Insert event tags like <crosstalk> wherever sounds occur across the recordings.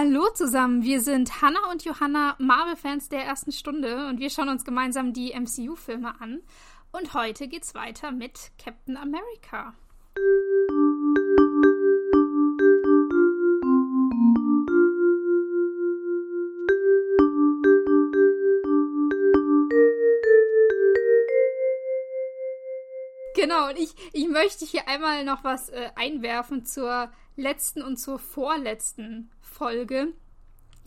Hallo zusammen, wir sind Hannah und Johanna, Marvel-Fans der ersten Stunde und wir schauen uns gemeinsam die MCU-Filme an. Und heute geht's weiter mit Captain America. Genau, und ich, ich möchte hier einmal noch was äh, einwerfen zur letzten und zur vorletzten Folge,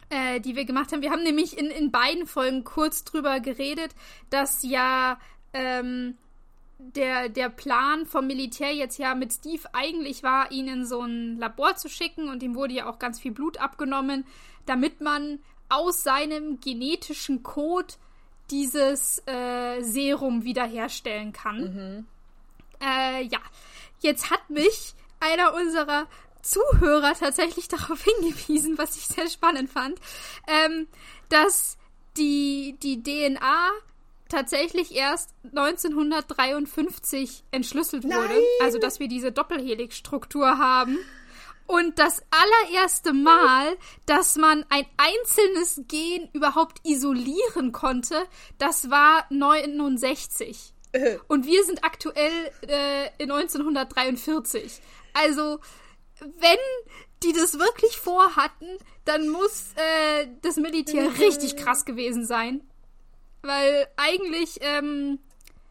äh, die wir gemacht haben. Wir haben nämlich in, in beiden Folgen kurz drüber geredet, dass ja ähm, der, der Plan vom Militär jetzt ja mit Steve eigentlich war, ihn in so ein Labor zu schicken und ihm wurde ja auch ganz viel Blut abgenommen, damit man aus seinem genetischen Code dieses äh, Serum wiederherstellen kann. Mhm. Äh, ja, jetzt hat mich einer unserer Zuhörer tatsächlich <laughs> darauf hingewiesen, was ich sehr spannend fand, ähm, dass die, die DNA tatsächlich erst 1953 entschlüsselt wurde. Nein. Also, dass wir diese Doppelhelix-Struktur haben. Und das allererste Mal, dass man ein einzelnes Gen überhaupt isolieren konnte, das war 69. <laughs> Und wir sind aktuell äh, in 1943. Also, wenn die das wirklich vorhatten, dann muss äh, das Militär mhm. <laughs> richtig krass gewesen sein. Weil eigentlich ähm,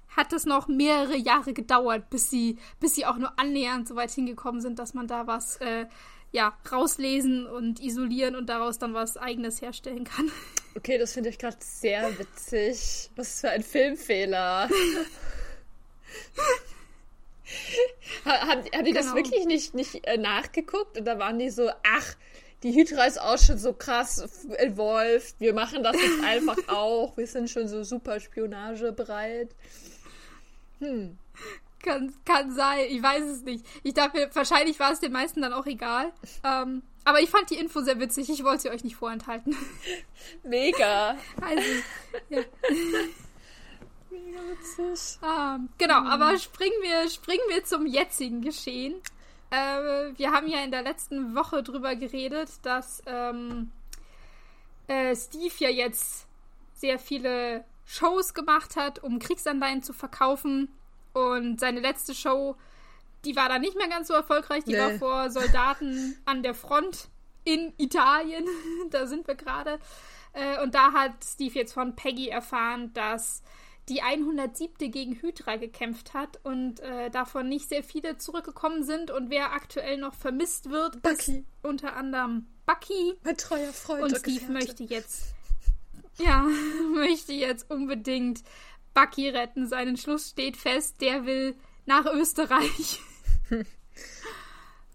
hat es noch mehrere Jahre gedauert, bis sie, bis sie auch nur annähernd so weit hingekommen sind, dass man da was äh, ja, rauslesen und isolieren und daraus dann was eigenes herstellen kann. <laughs> Okay, das finde ich gerade sehr witzig. Was für ein Filmfehler. <laughs> haben, haben die genau. das wirklich nicht, nicht äh, nachgeguckt? Und da waren die so, ach, die Hydra ist auch schon so krass evolved. Wir machen das jetzt einfach <laughs> auch. Wir sind schon so super spionagebereit. Hm. Kann, kann sein, ich weiß es nicht. Ich dachte, wahrscheinlich war es den meisten dann auch egal. Ähm, aber ich fand die Info sehr witzig. Ich wollte sie euch nicht vorenthalten. <laughs> Mega. Also, ja. Mega witzig. Ähm, genau, mhm. aber springen wir, springen wir zum jetzigen Geschehen. Äh, wir haben ja in der letzten Woche drüber geredet, dass ähm, äh, Steve ja jetzt sehr viele Shows gemacht hat, um Kriegsanleihen zu verkaufen und seine letzte Show, die war dann nicht mehr ganz so erfolgreich. Die nee. war vor Soldaten an der Front in Italien. <laughs> da sind wir gerade. Äh, und da hat Steve jetzt von Peggy erfahren, dass die 107. gegen Hydra gekämpft hat und äh, davon nicht sehr viele zurückgekommen sind. Und wer aktuell noch vermisst wird, Bucky. ist unter anderem Bucky. Mein treuer Freund. Und Steve Gefährte. möchte jetzt, ja, <laughs> möchte jetzt unbedingt Bucky retten. Sein Entschluss steht fest, der will nach Österreich.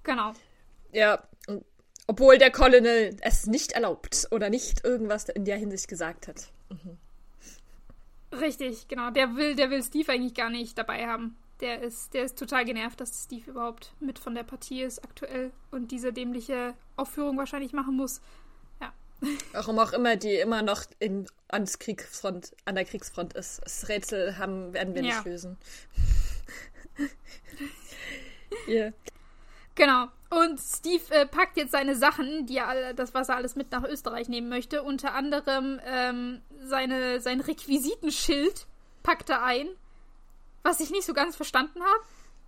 Genau. Ja, obwohl der Colonel es nicht erlaubt oder nicht irgendwas in der Hinsicht gesagt hat. Mhm. Richtig, genau. Der will, der will Steve eigentlich gar nicht dabei haben. Der ist, der ist total genervt, dass Steve überhaupt mit von der Partie ist aktuell und diese dämliche Aufführung wahrscheinlich machen muss. <laughs> Warum auch immer die immer noch in, ans Kriegsfront, an der Kriegsfront ist. Das Rätsel haben, werden wir ja. nicht lösen. <laughs> yeah. Genau. Und Steve äh, packt jetzt seine Sachen, die er das, was er alles mit nach Österreich nehmen möchte. Unter anderem ähm, seine, sein Requisitenschild packt er ein. Was ich nicht so ganz verstanden habe.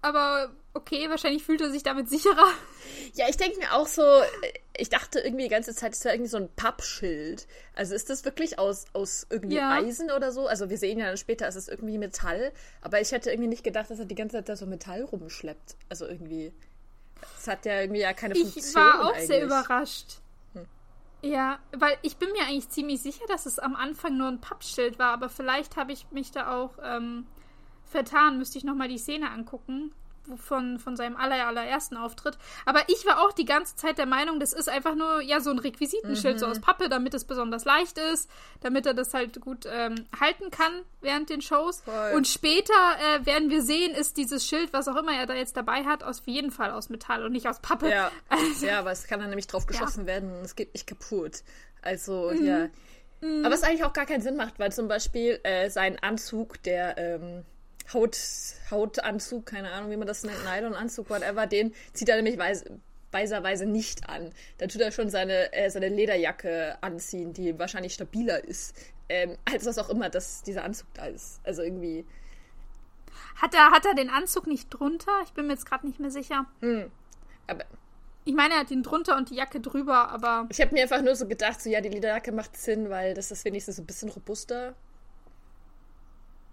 Aber okay, wahrscheinlich fühlt er sich damit sicherer. Ja, ich denke mir auch so, ich dachte irgendwie die ganze Zeit, es wäre irgendwie so ein Pappschild. Also ist das wirklich aus, aus irgendwie ja. Eisen oder so? Also wir sehen ja dann später, es ist irgendwie Metall. Aber ich hätte irgendwie nicht gedacht, dass er die ganze Zeit da so Metall rumschleppt. Also irgendwie. Es hat ja irgendwie ja keine Funktion. Ich war auch eigentlich. sehr überrascht. Hm. Ja, weil ich bin mir eigentlich ziemlich sicher, dass es am Anfang nur ein Pappschild war, aber vielleicht habe ich mich da auch ähm, vertan, müsste ich nochmal die Szene angucken von, von seinem aller, allerersten Auftritt. Aber ich war auch die ganze Zeit der Meinung, das ist einfach nur ja so ein Requisitenschild mhm. so aus Pappe, damit es besonders leicht ist, damit er das halt gut ähm, halten kann während den Shows. Voll. Und später äh, werden wir sehen, ist dieses Schild, was auch immer er da jetzt dabei hat, aus jeden Fall aus Metall und nicht aus Pappe. Ja, <laughs> also, ja aber es kann dann nämlich drauf geschossen ja. werden und es geht nicht kaputt. Also, mhm. ja. Mhm. Aber es eigentlich auch gar keinen Sinn macht, weil zum Beispiel äh, sein Anzug, der ähm, Haut, Hautanzug, keine Ahnung, wie man das nennt, Nylonanzug, whatever, den zieht er nämlich weiß, weiserweise nicht an. Dann tut er schon seine, äh, seine Lederjacke anziehen, die wahrscheinlich stabiler ist, ähm, als was auch immer das, dieser Anzug da ist. Also irgendwie. Hat er, hat er den Anzug nicht drunter? Ich bin mir jetzt gerade nicht mehr sicher. Hm. Aber ich meine, er hat ihn drunter und die Jacke drüber, aber. Ich habe mir einfach nur so gedacht, so ja, die Lederjacke macht Sinn, weil das ist wenigstens so ein bisschen robuster.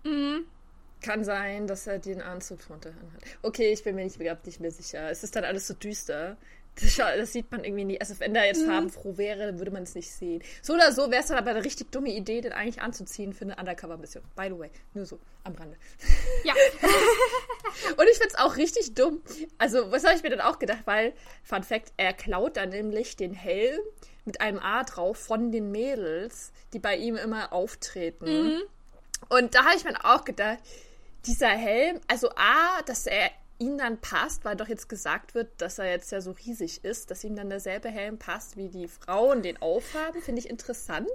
Mhm. Kann sein, dass er den Anzug drunter hat. Okay, ich bin mir nicht, nicht mehr sicher. Es ist dann alles so düster. Das, das, sieht man irgendwie nie. Also wenn der jetzt mhm. farbenfroh wäre, würde man es nicht sehen. So oder so wäre es dann aber eine richtig dumme Idee, den eigentlich anzuziehen für eine Undercover-Mission. By the way, nur so am Rande. Ja. <laughs> Und ich finde es auch richtig dumm. Also was habe ich mir dann auch gedacht, weil, Fun Fact, er klaut dann nämlich den Helm mit einem A drauf von den Mädels, die bei ihm immer auftreten. Mhm. Und da habe ich mir auch gedacht, dieser Helm, also A, dass er ihm dann passt, weil doch jetzt gesagt wird, dass er jetzt ja so riesig ist, dass ihm dann derselbe Helm passt, wie die Frauen den aufhaben, finde ich interessant.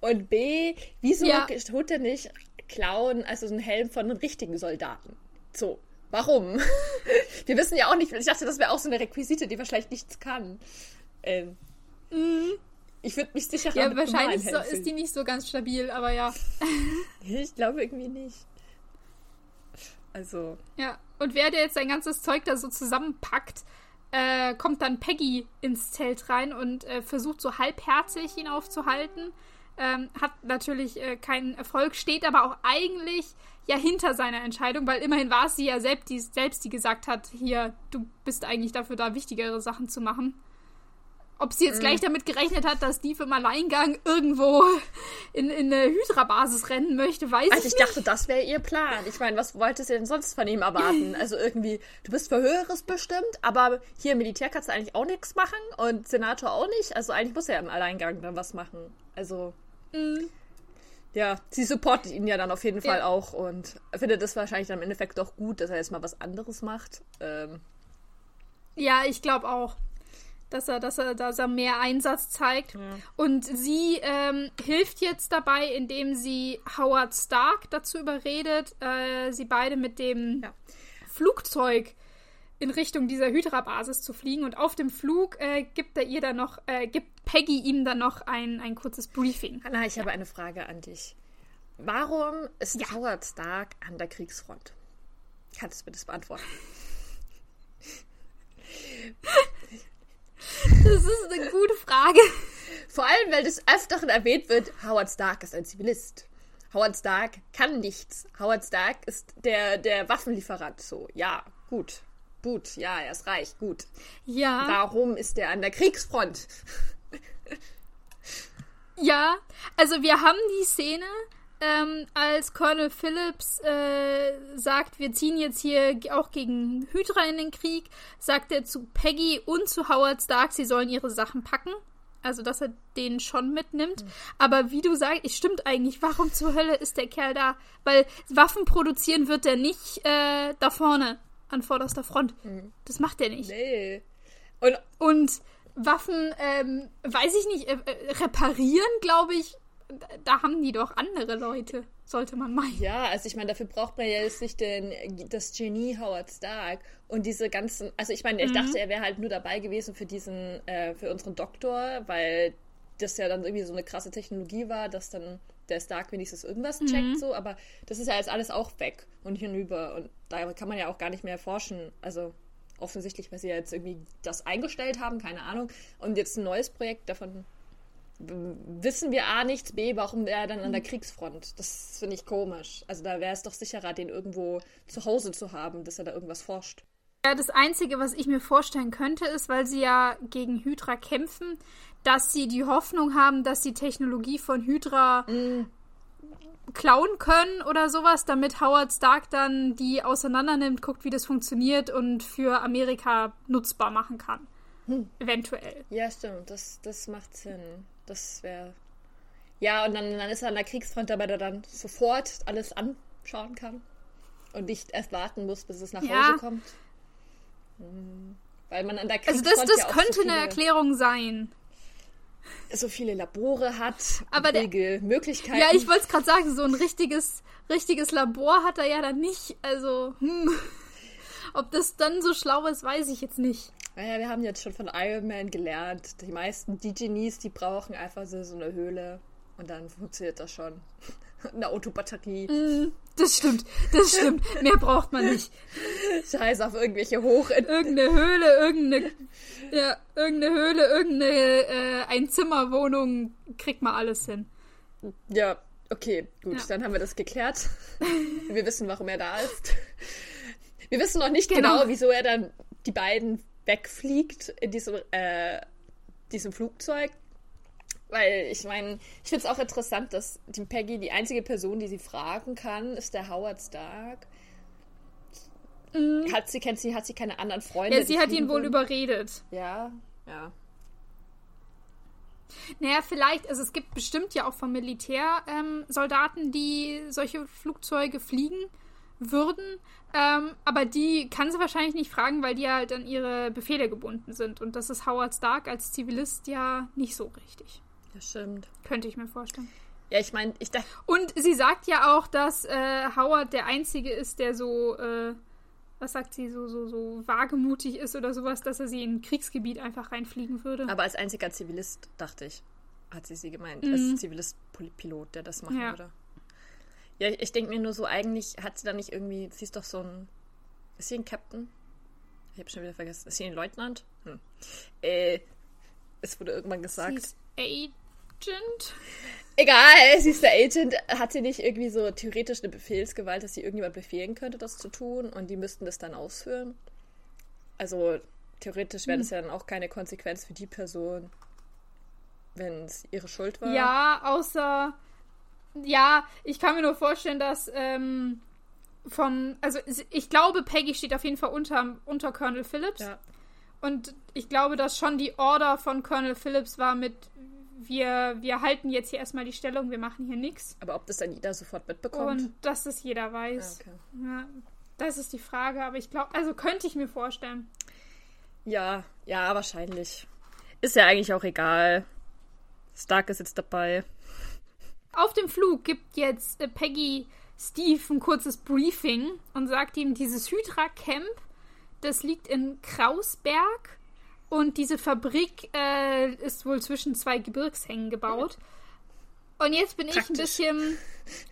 Und B, wieso ja. tut er nicht klauen, also so einen Helm von einem richtigen Soldaten? So, warum? <laughs> Wir wissen ja auch nicht, ich dachte, das wäre auch so eine Requisite, die wahrscheinlich nichts kann. Ähm, mhm. Ich würde mich sicher Ja, wahrscheinlich so, ist die nicht so ganz stabil, aber ja. <laughs> ich glaube irgendwie nicht. Also. Ja, und wer der jetzt sein ganzes Zeug da so zusammenpackt, äh, kommt dann Peggy ins Zelt rein und äh, versucht so halbherzig ihn aufzuhalten. Ähm, hat natürlich äh, keinen Erfolg, steht aber auch eigentlich ja hinter seiner Entscheidung, weil immerhin war es sie ja selbst die, selbst, die gesagt hat, hier, du bist eigentlich dafür da, wichtigere Sachen zu machen. Ob sie jetzt gleich mhm. damit gerechnet hat, dass die im Alleingang irgendwo in, in eine Hydra-Basis rennen möchte, weiß also ich, ich dachte, das wäre ihr Plan. Ich meine, was wolltest du denn sonst von ihm erwarten? <laughs> Also irgendwie, du bist für Höheres bestimmt, aber hier im Militär kannst du eigentlich auch nichts machen und Senator auch nicht. Also eigentlich muss er im Alleingang dann was machen. Also. Mhm. Ja, sie supportet ihn ja dann auf jeden Fall ja. auch und findet es wahrscheinlich dann im Endeffekt doch gut, dass er jetzt mal was anderes macht. Ähm. Ja, ich glaube auch dass er, dass er, dass er mehr Einsatz zeigt. Ja. Und sie ähm, hilft jetzt dabei, indem sie Howard Stark dazu überredet, äh, sie beide mit dem ja. Flugzeug in Richtung dieser Hydra-Basis zu fliegen. Und auf dem Flug äh, gibt er ihr dann noch, äh, gibt Peggy ihm dann noch ein, ein kurzes Briefing. Hanna, ich habe eine Frage an dich. Warum ist ja. Howard Stark an der Kriegsfront? Kannst du mir das beantworten? Das ist eine gute Frage. Vor allem, weil des Öfteren erwähnt wird, Howard Stark ist ein Zivilist. Howard Stark kann nichts. Howard Stark ist der, der Waffenlieferant. So, ja, gut. Gut, ja, er ist reich, gut. Ja. Warum ist er an der Kriegsfront? ja, also wir haben die Szene, ähm, als Colonel Phillips äh, sagt, wir ziehen jetzt hier auch gegen Hydra in den Krieg, sagt er zu Peggy und zu Howard Stark, sie sollen ihre Sachen packen. Also, dass er den schon mitnimmt. Mhm. Aber wie du sagst, es stimmt eigentlich. Warum zur Hölle ist der Kerl da? Weil Waffen produzieren wird er nicht äh, da vorne, an vorderster Front. Mhm. Das macht er nicht. Nee. Und, und Waffen, ähm, weiß ich nicht, äh, äh reparieren, glaube ich, da haben die doch andere Leute, sollte man meinen. Ja, also ich meine, dafür braucht man ja jetzt nicht den, das Genie Howard Stark und diese ganzen, also ich meine, ich mhm. dachte, er wäre halt nur dabei gewesen für diesen, äh, für unseren Doktor, weil das ja dann irgendwie so eine krasse Technologie war, dass dann der Stark wenigstens irgendwas mhm. checkt, so, aber das ist ja jetzt alles auch weg und hinüber und da kann man ja auch gar nicht mehr forschen, also offensichtlich, weil sie ja jetzt irgendwie das eingestellt haben, keine Ahnung, und jetzt ein neues Projekt davon wissen wir A nichts, B, warum wäre er dann an der Kriegsfront? Das finde ich komisch. Also da wäre es doch sicherer, den irgendwo zu Hause zu haben, dass er da irgendwas forscht. Ja, das Einzige, was ich mir vorstellen könnte, ist, weil sie ja gegen Hydra kämpfen, dass sie die Hoffnung haben, dass die Technologie von Hydra mm. klauen können oder sowas, damit Howard Stark dann die auseinandernimmt, guckt, wie das funktioniert und für Amerika nutzbar machen kann. Hm. Eventuell. Ja, stimmt. Das, das macht Sinn. Das wäre. Ja, und dann, dann ist er an der Kriegsfront, damit er dann sofort alles anschauen kann. Und nicht erst warten muss, bis es nach ja. Hause kommt. Hm. Weil man an der Kriegsfront. Also, das, das ja könnte so eine Erklärung sein. So viele Labore hat, aber der, Möglichkeiten. Ja, ich wollte es gerade sagen, so ein richtiges, richtiges Labor hat er ja dann nicht. Also, hm. Ob das dann so schlau ist, weiß ich jetzt nicht. Naja, wir haben jetzt schon von Iron Man gelernt. Die meisten die Genies, die brauchen einfach so, so eine Höhle und dann funktioniert das schon. <laughs> eine Autobatterie. Mm, das stimmt, das stimmt. Mehr braucht man nicht. Scheiß auf irgendwelche Hoch... Irgendeine Höhle, irgendeine... Ja, irgendeine Höhle, irgendeine äh, Einzimmerwohnung, kriegt man alles hin. Ja, okay, gut, ja. dann haben wir das geklärt. <laughs> wir wissen, warum er da ist. Wir wissen noch nicht genau, genau wieso er dann die beiden wegfliegt in diesem, äh, diesem Flugzeug. Weil ich meine, ich finde es auch interessant, dass die Peggy die einzige Person, die sie fragen kann, ist der Howard Stark. Mhm. Hat sie, kennt sie, hat sie keine anderen Freunde? Ja, sie hat ihn wohl überredet. Ja, ja. Naja, vielleicht, also es gibt bestimmt ja auch vom Militär ähm, Soldaten, die solche Flugzeuge fliegen würden. Ähm, aber die kann sie wahrscheinlich nicht fragen, weil die halt an ihre Befehle gebunden sind. Und das ist Howard Stark als Zivilist ja nicht so richtig. Das stimmt. Könnte ich mir vorstellen. Ja, ich meine, ich dachte. Und sie sagt ja auch, dass äh, Howard der Einzige ist, der so, äh, was sagt sie, so, so, so wagemutig ist oder sowas, dass er sie in ein Kriegsgebiet einfach reinfliegen würde. Aber als einziger Zivilist, dachte ich, hat sie sie gemeint. Mhm. Als Zivilist-Pilot, der das machen ja. würde. Ja, ich, denke mir nur so, eigentlich hat sie da nicht irgendwie, sie ist doch so ein. Ist sie ein Captain? Ich habe schon wieder vergessen. Ist sie ein Leutnant? Hm. Äh, es wurde irgendwann gesagt. Sie ist Agent? Egal, sie ist der Agent. Hat sie nicht irgendwie so theoretisch eine Befehlsgewalt, dass sie irgendjemand befehlen könnte, das zu tun und die müssten das dann ausführen? Also theoretisch wäre das hm. ja dann auch keine Konsequenz für die Person, wenn es ihre Schuld war. Ja, außer. Ja, ich kann mir nur vorstellen, dass ähm, vom. Also ich glaube, Peggy steht auf jeden Fall unter, unter Colonel Phillips. Ja. Und ich glaube, dass schon die Order von Colonel Phillips war mit, wir, wir halten jetzt hier erstmal die Stellung, wir machen hier nichts. Aber ob das dann jeder sofort mitbekommt? Und dass das jeder weiß. Ah, okay. Ja, das ist die Frage, aber ich glaube, also könnte ich mir vorstellen. Ja, ja, wahrscheinlich. Ist ja eigentlich auch egal. Stark ist jetzt dabei. Auf dem Flug gibt jetzt äh, Peggy Steve ein kurzes Briefing und sagt ihm, dieses Hydra-Camp, das liegt in Krausberg und diese Fabrik äh, ist wohl zwischen zwei Gebirgshängen gebaut. Und jetzt bin Praktisch. ich ein bisschen.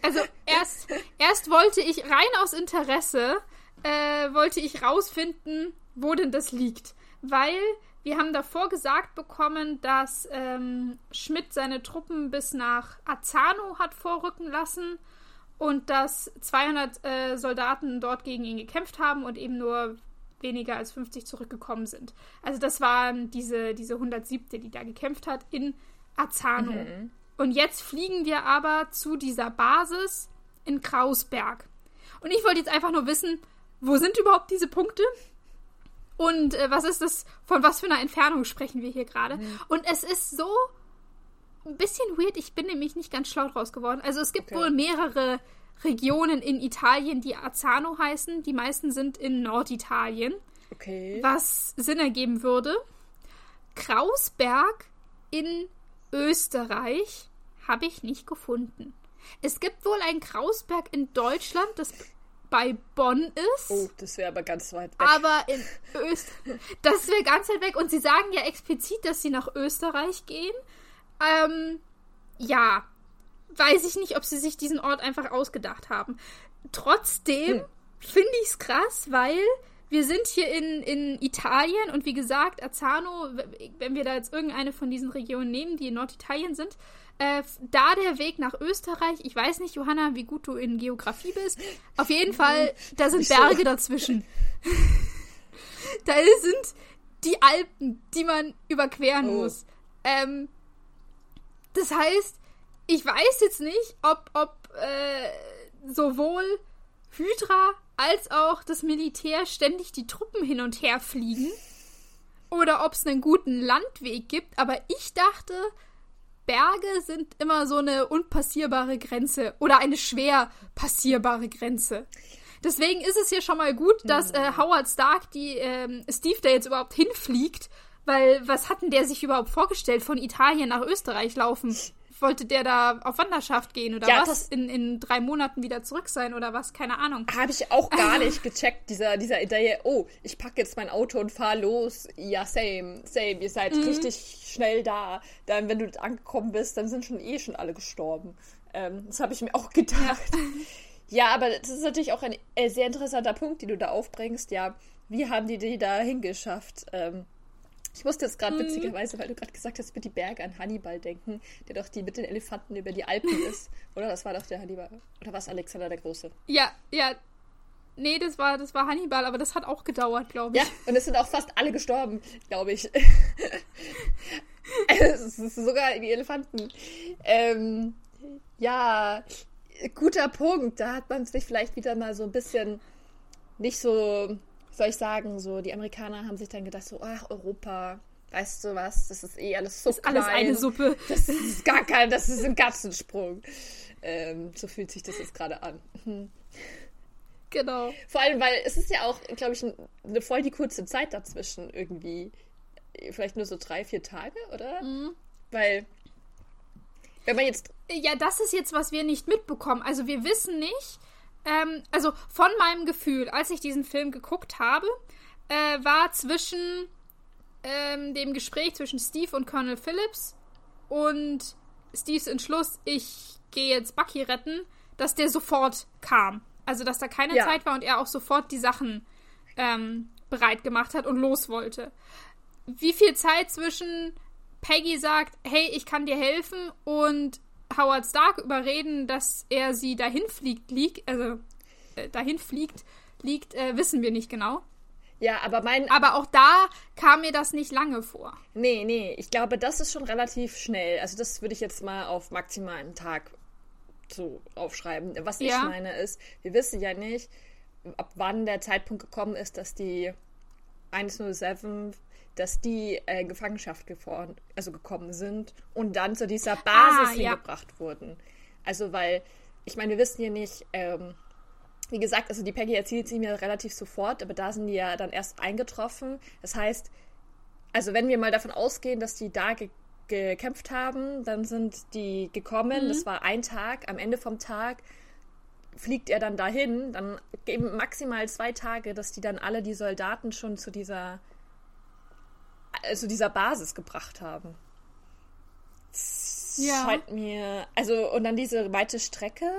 Also erst, erst wollte ich rein aus Interesse, äh, wollte ich rausfinden, wo denn das liegt. Weil wir haben davor gesagt bekommen, dass ähm, Schmidt seine Truppen bis nach Azano hat vorrücken lassen und dass 200 äh, Soldaten dort gegen ihn gekämpft haben und eben nur weniger als 50 zurückgekommen sind. Also das waren diese, diese 107, die da gekämpft hat in Azano. Mhm. Und jetzt fliegen wir aber zu dieser Basis in Krausberg. Und ich wollte jetzt einfach nur wissen, wo sind überhaupt diese Punkte? Und äh, was ist das, von was für einer Entfernung sprechen wir hier gerade? Mhm. Und es ist so ein bisschen weird, ich bin nämlich nicht ganz schlau draus geworden. Also es gibt okay. wohl mehrere Regionen in Italien, die Azzano heißen. Die meisten sind in Norditalien. Okay. Was Sinn ergeben würde. Krausberg in Österreich habe ich nicht gefunden. Es gibt wohl ein Krausberg in Deutschland, das bei Bonn ist. Oh, das wäre aber ganz weit weg. Aber in Österreich. Das wäre ganz weit weg. Und sie sagen ja explizit, dass sie nach Österreich gehen. Ähm, ja, weiß ich nicht, ob sie sich diesen Ort einfach ausgedacht haben. Trotzdem hm. finde ich es krass, weil wir sind hier in, in Italien und wie gesagt, Azzano, wenn wir da jetzt irgendeine von diesen Regionen nehmen, die in Norditalien sind, äh, da der Weg nach Österreich, ich weiß nicht, Johanna, wie gut du in Geografie bist, auf jeden <laughs> Fall, da sind Berge dazwischen. <laughs> da sind die Alpen, die man überqueren oh. muss. Ähm, das heißt, ich weiß jetzt nicht, ob, ob äh, sowohl Hydra als auch das Militär ständig die Truppen hin und her fliegen oder ob es einen guten Landweg gibt, aber ich dachte, Berge sind immer so eine unpassierbare Grenze oder eine schwer passierbare Grenze. Deswegen ist es hier schon mal gut, dass äh, Howard Stark die ähm, Steve da jetzt überhaupt hinfliegt, weil was hat denn der sich überhaupt vorgestellt, von Italien nach Österreich laufen wollte der da auf Wanderschaft gehen oder ja, was? In, in drei Monaten wieder zurück sein oder was? Keine Ahnung. Habe ich auch gar nicht gecheckt, dieser, dieser Idee, oh, ich packe jetzt mein Auto und fahre los. Ja, same, same. Ihr seid mhm. richtig schnell da. Dann, wenn du angekommen bist, dann sind schon eh schon alle gestorben. Ähm, das habe ich mir auch gedacht. Ja. <laughs> ja. aber das ist natürlich auch ein äh, sehr interessanter Punkt, den du da aufbringst. Ja, wie haben die die da hingeschafft? Ähm, ich musste jetzt gerade mhm. witzigerweise, weil du gerade gesagt hast, mit die Berge an Hannibal denken, der doch die mit den Elefanten über die Alpen <laughs> ist. Oder das war doch der Hannibal. Oder war es Alexander der Große? Ja, ja. Nee, das war, das war Hannibal, aber das hat auch gedauert, glaube ich. Ja, und es sind auch fast alle gestorben, glaube ich. <laughs> es ist sogar die Elefanten. Ähm, ja, guter Punkt. Da hat man sich vielleicht wieder mal so ein bisschen nicht so soll ich sagen, so die Amerikaner haben sich dann gedacht, so, ach, Europa, weißt du was, das ist eh alles so ist klein. alles eine Suppe. Das ist gar kein, das ist ein Katzensprung. Ähm, so fühlt sich das jetzt gerade an. Mhm. Genau. Vor allem, weil es ist ja auch, glaube ich, eine voll die kurze Zeit dazwischen irgendwie. Vielleicht nur so drei, vier Tage, oder? Mhm. Weil, wenn man jetzt. Ja, das ist jetzt, was wir nicht mitbekommen. Also, wir wissen nicht, ähm, also von meinem Gefühl, als ich diesen Film geguckt habe, äh, war zwischen ähm, dem Gespräch zwischen Steve und Colonel Phillips und Steves Entschluss, ich gehe jetzt Bucky retten, dass der sofort kam. Also, dass da keine ja. Zeit war und er auch sofort die Sachen ähm, bereit gemacht hat und los wollte. Wie viel Zeit zwischen Peggy sagt, hey, ich kann dir helfen und Howard Stark überreden, dass er sie dahin fliegt, liegt, also äh, dahin fliegt, liegt, äh, wissen wir nicht genau. Ja, aber mein. Aber auch da kam mir das nicht lange vor. Nee, nee, ich glaube, das ist schon relativ schnell. Also, das würde ich jetzt mal auf maximal einen Tag so aufschreiben. Was ja. ich meine ist, wir wissen ja nicht, ab wann der Zeitpunkt gekommen ist, dass die 107 dass die äh, in Gefangenschaft gefahren, also gekommen sind und dann zu dieser Basis ah, hingebracht ja. wurden. Also, weil, ich meine, wir wissen ja nicht, ähm, wie gesagt, also die Peggy erzählt sie mir relativ sofort, aber da sind die ja dann erst eingetroffen. Das heißt, also wenn wir mal davon ausgehen, dass die da ge gekämpft haben, dann sind die gekommen, mhm. das war ein Tag, am Ende vom Tag fliegt er dann dahin, dann geben maximal zwei Tage, dass die dann alle die Soldaten schon zu dieser also dieser Basis gebracht haben. Das ja. scheint mir, also und dann diese weite Strecke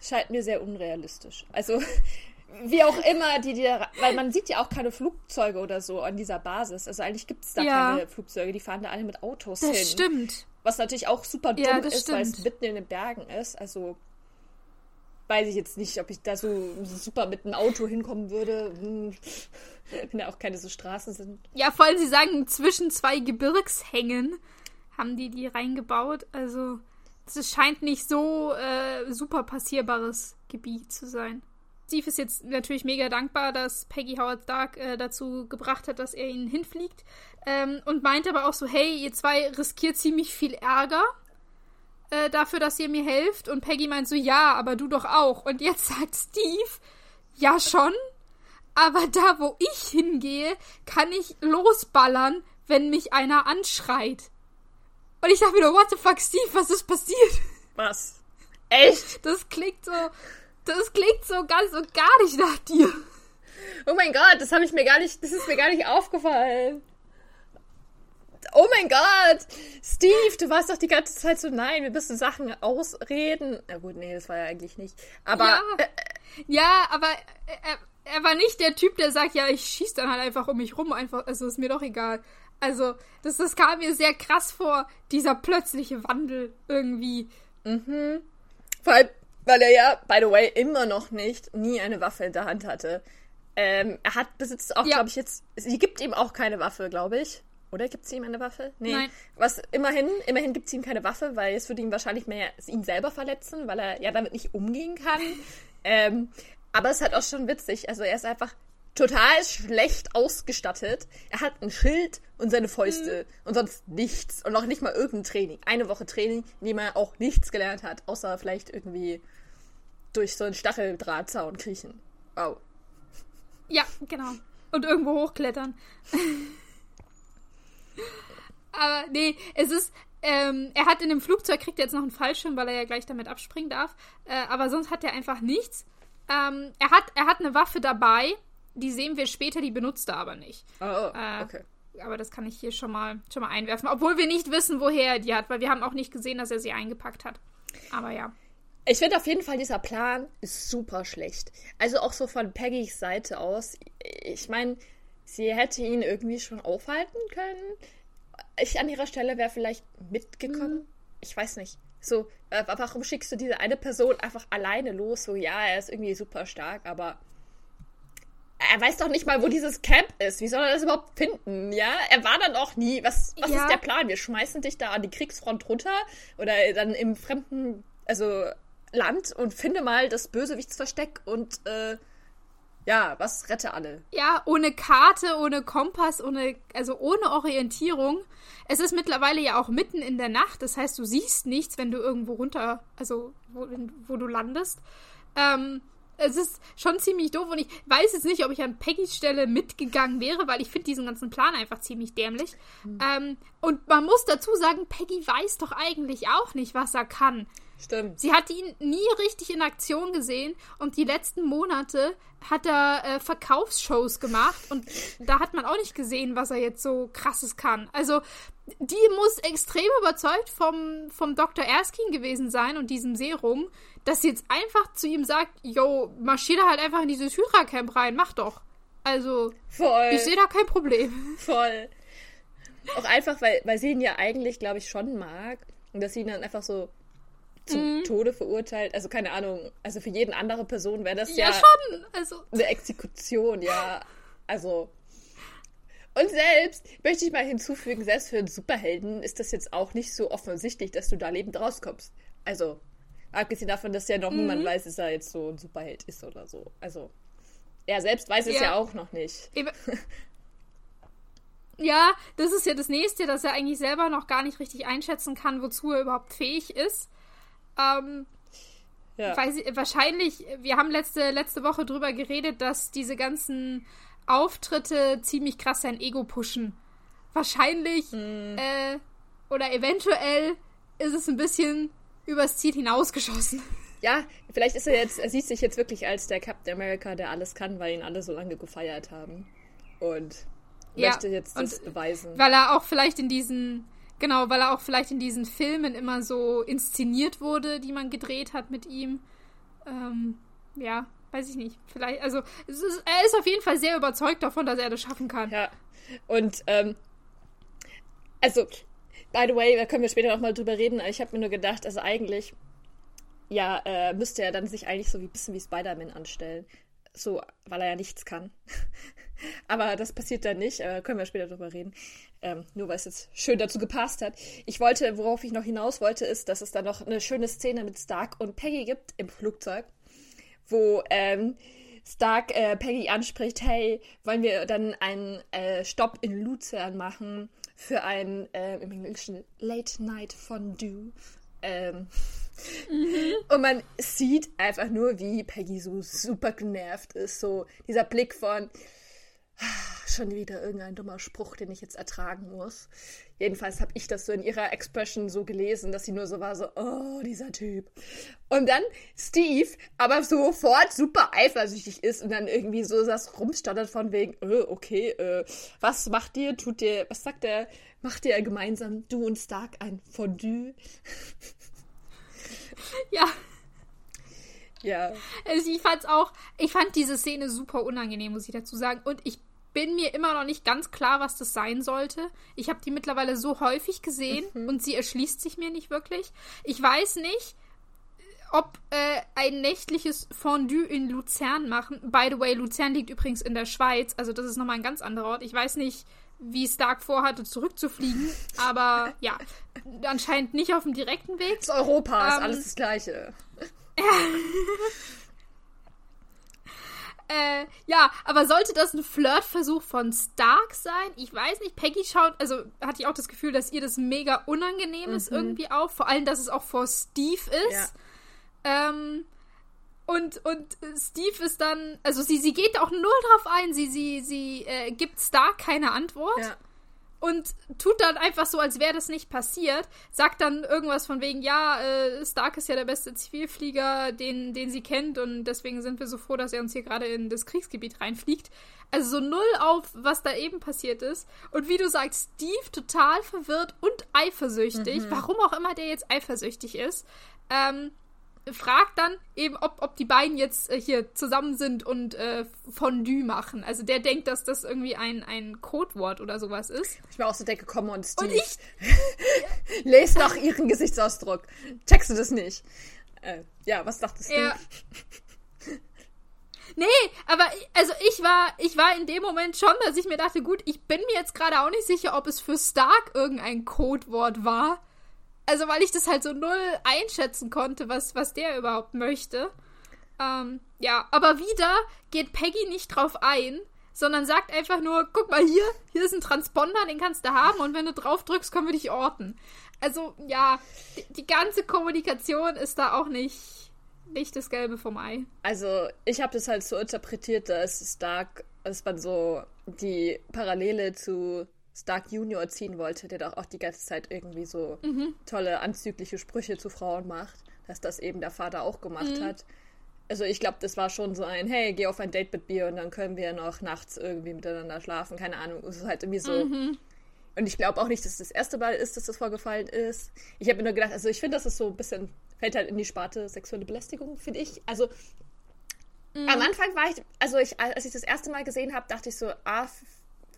scheint mir sehr unrealistisch. Also <laughs> wie auch immer, die dir, weil man sieht ja auch keine Flugzeuge oder so an dieser Basis. Also eigentlich gibt es da ja. keine Flugzeuge, die fahren da alle mit Autos das hin. Das stimmt. Was natürlich auch super dumm ja, ist, weil es mitten in den Bergen ist. Also weiß ich jetzt nicht, ob ich da so super mit einem Auto hinkommen würde. Hm. <laughs> wenn da auch keine so Straßen sind. Ja, vor allem, sie sagen, zwischen zwei Gebirgshängen haben die die reingebaut. Also, es scheint nicht so äh, super passierbares Gebiet zu sein. Steve ist jetzt natürlich mega dankbar, dass Peggy Howard Stark äh, dazu gebracht hat, dass er ihn hinfliegt. Ähm, und meint aber auch so, hey, ihr zwei riskiert ziemlich viel Ärger äh, dafür, dass ihr mir helft. Und Peggy meint so, ja, aber du doch auch. Und jetzt <laughs> sagt Steve, ja schon, aber da, wo ich hingehe, kann ich losballern, wenn mich einer anschreit. Und ich dachte wieder, what the fuck, Steve, was ist passiert? Was? Echt? Das klingt so, das klingt so ganz und gar nicht nach dir. Oh mein Gott, das habe ich mir gar nicht, das ist mir gar nicht aufgefallen. Oh mein Gott! Steve, du warst doch die ganze Zeit so, nein, wir müssen Sachen ausreden. Na gut, nee, das war ja eigentlich nicht. Aber. Ja, äh, ja aber äh, er war nicht der Typ, der sagt, ja, ich schieß dann halt einfach um mich rum, einfach, also ist mir doch egal. Also, das, das kam mir sehr krass vor, dieser plötzliche Wandel irgendwie. Mhm. Vor allem, weil er ja, by the way, immer noch nicht nie eine Waffe in der Hand hatte. Ähm, er hat besitzt auch, ja. glaube ich, jetzt. Sie gibt ihm auch keine Waffe, glaube ich. Oder gibt sie ihm eine Waffe? Nee. Nein. Was immerhin, immerhin gibt sie ihm keine Waffe, weil es würde ihn wahrscheinlich mehr ihn selber verletzen, weil er ja damit nicht umgehen kann. <laughs> ähm, aber es ist halt auch schon witzig. Also er ist einfach total schlecht ausgestattet. Er hat ein Schild und seine Fäuste mhm. und sonst nichts. Und auch nicht mal irgendein Training. Eine Woche Training, in dem er auch nichts gelernt hat, außer vielleicht irgendwie durch so einen Stacheldrahtzaun kriechen. Wow. Ja, genau. Und irgendwo hochklettern. <laughs> Aber nee, es ist, ähm, er hat in dem Flugzeug, kriegt er jetzt noch einen Fallschirm, weil er ja gleich damit abspringen darf. Äh, aber sonst hat er einfach nichts. Ähm, er, hat, er hat eine Waffe dabei, die sehen wir später, die benutzt er aber nicht. Oh, oh äh, okay. Aber das kann ich hier schon mal, schon mal einwerfen. Obwohl wir nicht wissen, woher er die hat, weil wir haben auch nicht gesehen, dass er sie eingepackt hat. Aber ja. Ich finde auf jeden Fall, dieser Plan ist super schlecht. Also auch so von Peggys Seite aus. Ich meine, sie hätte ihn irgendwie schon aufhalten können. Ich an ihrer Stelle wäre vielleicht mitgekommen. Mhm. Ich weiß nicht. So, äh, warum schickst du diese eine Person einfach alleine los? So, ja, er ist irgendwie super stark, aber er weiß doch nicht mal, wo dieses Camp ist. Wie soll er das überhaupt finden? Ja, er war dann auch nie. Was, was ja. ist der Plan? Wir schmeißen dich da an die Kriegsfront runter oder dann im fremden, also Land und finde mal das Bösewichtsversteck und äh, ja, was rette alle. Ja, ohne Karte, ohne Kompass, ohne, also ohne Orientierung. Es ist mittlerweile ja auch mitten in der Nacht, das heißt, du siehst nichts, wenn du irgendwo runter, also wo, wo du landest. Ähm, es ist schon ziemlich doof und ich weiß jetzt nicht, ob ich an Peggys Stelle mitgegangen wäre, weil ich finde diesen ganzen Plan einfach ziemlich dämlich. Mhm. Ähm, und man muss dazu sagen, Peggy weiß doch eigentlich auch nicht, was er kann. Stimmt. Sie hat ihn nie richtig in Aktion gesehen und die letzten Monate hat er äh, Verkaufsshows gemacht und da hat man auch nicht gesehen, was er jetzt so krasses kann. Also die muss extrem überzeugt vom, vom Dr. Erskine gewesen sein und diesem Serum, dass sie jetzt einfach zu ihm sagt, yo, marschier da halt einfach in dieses Hydra-Camp rein, mach doch. Also, Voll. ich sehe da kein Problem. Voll. Auch einfach, weil, weil sie ihn ja eigentlich, glaube ich, schon mag und dass sie ihn dann einfach so zum mhm. Tode verurteilt. Also keine Ahnung, also für jeden andere Person wäre das ja, ja schon. Also. eine Exekution, ja. Also. Und selbst, möchte ich mal hinzufügen, selbst für einen Superhelden ist das jetzt auch nicht so offensichtlich, dass du da lebend rauskommst. Also, abgesehen davon, dass ja noch mhm. niemand weiß, dass er jetzt so ein Superheld ist oder so. Also, er selbst weiß es ja, ja auch noch nicht. Eben. <laughs> Ja, das ist ja das nächste, dass er eigentlich selber noch gar nicht richtig einschätzen kann, wozu er überhaupt fähig ist. Ähm, ja. weiß ich, wahrscheinlich, wir haben letzte, letzte Woche drüber geredet, dass diese ganzen Auftritte ziemlich krass sein Ego pushen. Wahrscheinlich mhm. äh, oder eventuell ist es ein bisschen übers Ziel hinausgeschossen. Ja, vielleicht ist er jetzt, er sieht sich jetzt wirklich als der Captain America, der alles kann, weil ihn alle so lange gefeiert haben. Und ja, möchte jetzt das beweisen. Weil er auch vielleicht in diesen Genau, weil er auch vielleicht in diesen Filmen immer so inszeniert wurde, die man gedreht hat mit ihm. Ähm, ja, weiß ich nicht. Vielleicht, also ist, er ist auf jeden Fall sehr überzeugt davon, dass er das schaffen kann. Ja. Und, ähm, also, by the way, da können wir später nochmal drüber reden, ich habe mir nur gedacht, also eigentlich, ja, äh, müsste er dann sich eigentlich so ein bisschen wie Spider-Man anstellen. So, weil er ja nichts kann. <laughs> aber das passiert dann nicht, äh, können wir später drüber reden. Ähm, nur weil es jetzt schön dazu gepasst hat. Ich wollte, worauf ich noch hinaus wollte, ist, dass es da noch eine schöne Szene mit Stark und Peggy gibt im Flugzeug, wo ähm, Stark äh, Peggy anspricht, hey, wollen wir dann einen äh, Stopp in Luzern machen für ein äh, im Englischen Late Night Fondue. Ähm, mhm. Und man sieht einfach nur, wie Peggy so super genervt ist. So dieser Blick von, Schon wieder irgendein dummer Spruch, den ich jetzt ertragen muss. Jedenfalls habe ich das so in ihrer Expression so gelesen, dass sie nur so war, so, oh, dieser Typ. Und dann Steve, aber sofort super eifersüchtig ist und dann irgendwie so das rumstottert von wegen, äh, okay, äh, was macht ihr, tut ihr, was sagt er, macht ihr gemeinsam, du und Stark, ein Fondue? <laughs> Ja. Ja. Also ich fand's auch, ich fand diese Szene super unangenehm, muss ich dazu sagen. Und ich bin mir immer noch nicht ganz klar, was das sein sollte. Ich habe die mittlerweile so häufig gesehen mhm. und sie erschließt sich mir nicht wirklich. Ich weiß nicht, ob äh, ein nächtliches Fondue in Luzern machen. By the way, Luzern liegt übrigens in der Schweiz, also das ist nochmal ein ganz anderer Ort. Ich weiß nicht, wie Stark vorhatte, zurückzufliegen, aber ja, anscheinend nicht auf dem direkten Weg. Das ist Europa, ähm, ist alles das Gleiche. <laughs> äh, ja, aber sollte das ein Flirtversuch von Stark sein? Ich weiß nicht. Peggy schaut, also hatte ich auch das Gefühl, dass ihr das mega unangenehm ist mhm. irgendwie auch. Vor allem, dass es auch vor Steve ist. Ja. Ähm, und, und Steve ist dann, also sie, sie geht auch null drauf ein. Sie, sie, sie äh, gibt Stark keine Antwort. Ja. und tut dann einfach so, als wäre das nicht passiert. Sagt dann irgendwas von wegen, ja, äh, Stark ist ja der beste Zivilflieger, den, den sie kennt und deswegen sind wir so froh, dass er uns hier gerade in das Kriegsgebiet reinfliegt. Also so null auf, was da eben passiert ist. Und wie du sagst, Steve total verwirrt und eifersüchtig. Mhm. Warum auch immer der jetzt eifersüchtig ist. Ähm, fragt dann eben, ob, ob die beiden jetzt äh, hier zusammen sind und äh, Fondue machen. Also der denkt, dass das irgendwie ein, ein Codewort oder sowas ist. Ich mir auch so denke, komm und Steve. Und ich... <laughs> Lest nach ihren Gesichtsausdruck. Checkst du das nicht? Äh, ja, was dachtest du? Ja. Nee, aber also ich war, ich war in dem Moment schon, dass ich mir dachte, gut, ich bin mir jetzt gerade auch nicht sicher, ob es für Stark irgendein Codewort war. Also, weil ich das halt so null einschätzen konnte, was, was der überhaupt möchte. Ähm, ja, aber wieder geht Peggy nicht drauf ein, sondern sagt einfach nur, guck mal hier, hier ist ein Transponder, den kannst du haben und wenn du drauf drückst, können wir dich orten. Also, ja, die, die ganze Kommunikation ist da auch nicht, nicht das Gelbe vom Ei. Also, ich habe das halt so interpretiert, dass Stark, dass man so die Parallele zu Stark Junior ziehen wollte, der doch auch die ganze Zeit irgendwie so mhm. tolle, anzügliche Sprüche zu Frauen macht, dass das eben der Vater auch gemacht mhm. hat. Also ich glaube, das war schon so ein, hey, geh auf ein Date mit mir und dann können wir noch nachts irgendwie miteinander schlafen. Keine Ahnung, es ist halt irgendwie so. Mhm. Und ich glaube auch nicht, dass es das erste Mal ist, dass das vorgefallen ist. Ich habe mir nur gedacht, also ich finde, das ist so ein bisschen, fällt halt in die Sparte sexuelle Belästigung, finde ich. Also am mhm. Anfang war ich, also ich, als ich das erste Mal gesehen habe, dachte ich so, ah,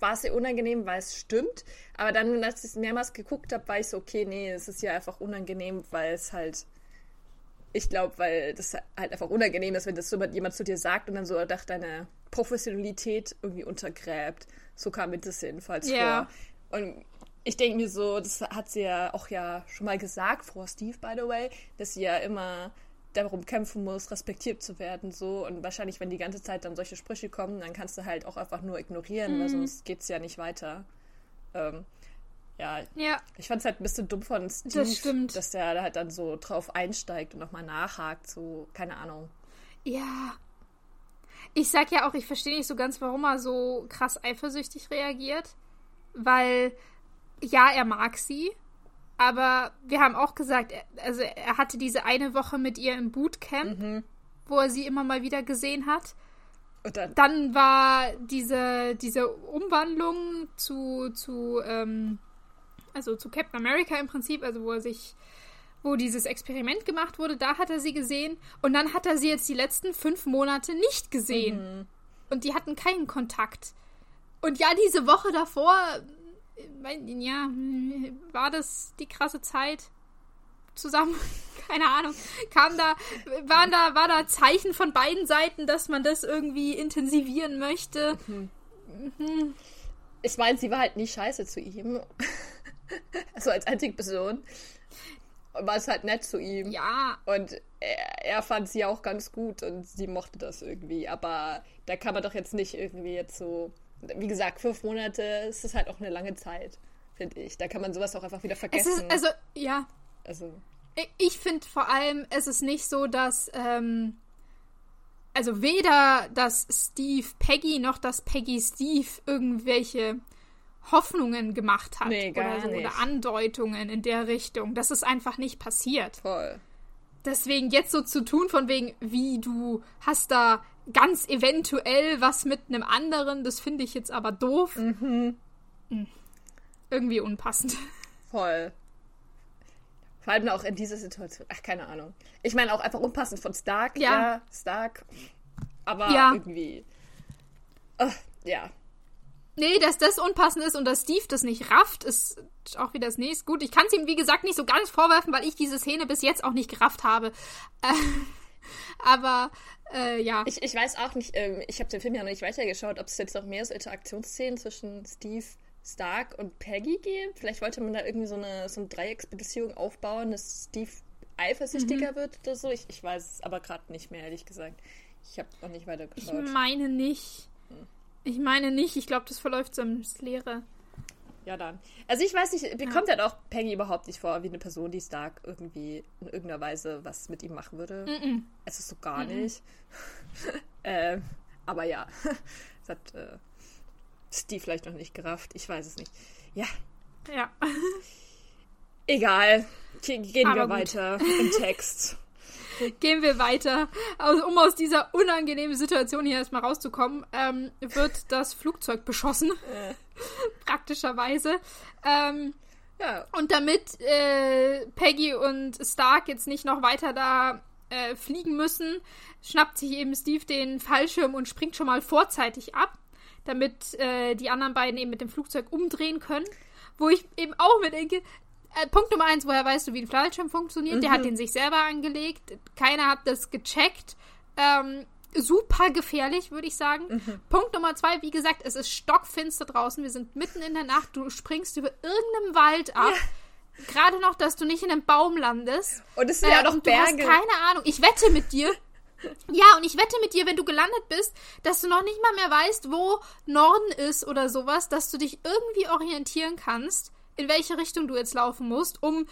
war es sehr unangenehm, weil es stimmt. Aber dann, als ich es mehrmals geguckt habe, war ich so, okay, nee, es ist ja einfach unangenehm, weil es halt. Ich glaube, weil das halt einfach unangenehm ist, wenn das so jemand zu dir sagt und dann so dachte, deine Professionalität irgendwie untergräbt. So kam mir das jedenfalls yeah. vor. Und ich denke mir so, das hat sie ja auch ja schon mal gesagt, vor Steve, by the way, dass sie ja immer darum kämpfen muss, respektiert zu werden. So. Und wahrscheinlich, wenn die ganze Zeit dann solche Sprüche kommen, dann kannst du halt auch einfach nur ignorieren, mhm. weil sonst geht es ja nicht weiter. Ähm, ja, ja, ich fand es halt ein bisschen dumm von Steve, das dass der da halt dann so drauf einsteigt und nochmal nachhakt, so, keine Ahnung. Ja. Ich sag ja auch, ich verstehe nicht so ganz, warum er so krass eifersüchtig reagiert. Weil, ja, er mag sie, aber wir haben auch gesagt, also er hatte diese eine Woche mit ihr im Bootcamp, mhm. wo er sie immer mal wieder gesehen hat. Dann, dann, war diese, diese Umwandlung zu, zu ähm, also zu Captain America im Prinzip, also wo er sich, wo dieses Experiment gemacht wurde, da hat er sie gesehen und dann hat er sie jetzt die letzten fünf Monate nicht gesehen. Mhm. Und die hatten keinen Kontakt. Und ja, diese Woche davor ja, war das die krasse Zeit zusammen? <laughs> Keine Ahnung. Kam da, waren da, war da Zeichen von beiden Seiten, dass man das irgendwie intensivieren möchte? Mhm. Mhm. Ich meine, sie war halt nicht scheiße zu ihm. <laughs> also als einzige Person. War es halt nett zu ihm. Ja. Und er, er, fand sie auch ganz gut und sie mochte das irgendwie. Aber da kann man doch jetzt nicht irgendwie jetzt so wie gesagt, fünf Monate ist es halt auch eine lange Zeit, finde ich. Da kann man sowas auch einfach wieder vergessen. Ist, also, ja. Also. Ich finde vor allem, es ist nicht so, dass, ähm, also weder, dass Steve Peggy noch dass Peggy Steve irgendwelche Hoffnungen gemacht hat nee, oder, so, oder Andeutungen in der Richtung. Das ist einfach nicht passiert. Voll. Deswegen jetzt so zu tun, von wegen, wie du hast da ganz eventuell was mit einem anderen, das finde ich jetzt aber doof. Mhm. Hm. Irgendwie unpassend. Voll. Vor allem auch in dieser Situation. Ach, keine Ahnung. Ich meine auch einfach unpassend von Stark. Ja, ja Stark. Aber ja. irgendwie. Oh, ja. Nee, dass das unpassend ist und dass Steve das nicht rafft, ist auch wieder das nächste. Gut, ich kann es ihm, wie gesagt, nicht so ganz vorwerfen, weil ich diese Szene bis jetzt auch nicht gerafft habe. Äh, <laughs> aber äh, ja. Ich, ich weiß auch nicht, ähm, ich habe den Film ja noch nicht weitergeschaut, ob es jetzt noch mehr so Interaktionsszenen zwischen Steve Stark und Peggy gibt. Vielleicht wollte man da irgendwie so eine, so eine Dreiecksbeziehung aufbauen, dass Steve eifersüchtiger mhm. wird oder so. Ich, ich weiß es aber gerade nicht mehr, ehrlich gesagt. Ich habe noch nicht weitergeschaut. Ich meine nicht. Hm. Ich meine nicht. Ich glaube, das verläuft so ins Leere. Ja, dann. Also ich weiß nicht, mir ja. kommt halt auch Peggy überhaupt nicht vor wie eine Person, die Stark irgendwie in irgendeiner Weise was mit ihm machen würde. Mm -mm. Es ist so gar mm nicht. <laughs> äh, aber ja, <laughs> das hat äh, Steve vielleicht noch nicht gerafft. Ich weiß es nicht. Ja. Ja. <laughs> Egal. Gehen Aber wir gut. weiter im Text. Gehen wir weiter. Also, um aus dieser unangenehmen Situation hier erstmal rauszukommen, ähm, wird das Flugzeug beschossen. <laughs> Praktischerweise. Ähm, Ja. und damit äh, Peggy und Stark jetzt nicht noch weiter da äh, fliegen müssen, schnappt sich eben Steve den Fallschirm und springt schon mal vorzeitig ab, damit äh, die anderen beiden eben mit dem Flugzeug umdrehen können. Wo ich eben auch mir denke, äh, Punkt Nummer eins, woher weißt du, wie ein Fallschirm funktioniert? Der hat den sich selber angelegt. Keiner hat das gecheckt. Ähm, super gefährlich, würde ich sagen. Punkt Nummer zwei, wie gesagt, es ist stockfinster draußen. Wir sind mitten in der Nacht. Du springst über irgendeinem Wald ab. Gerade noch, dass du nicht in einem Baum landest. Und es sind ja Äh, noch und du hast Berge. keine Ahnung. Ich wette mit dir. <laughs> Ja, und ich wette mit dir, wenn du gelandet bist, dass du noch nicht mal mehr weißt, wo Norden ist oder sowas, dass du dich irgendwie orientieren kannst, in welche Richtung du jetzt laufen musst, um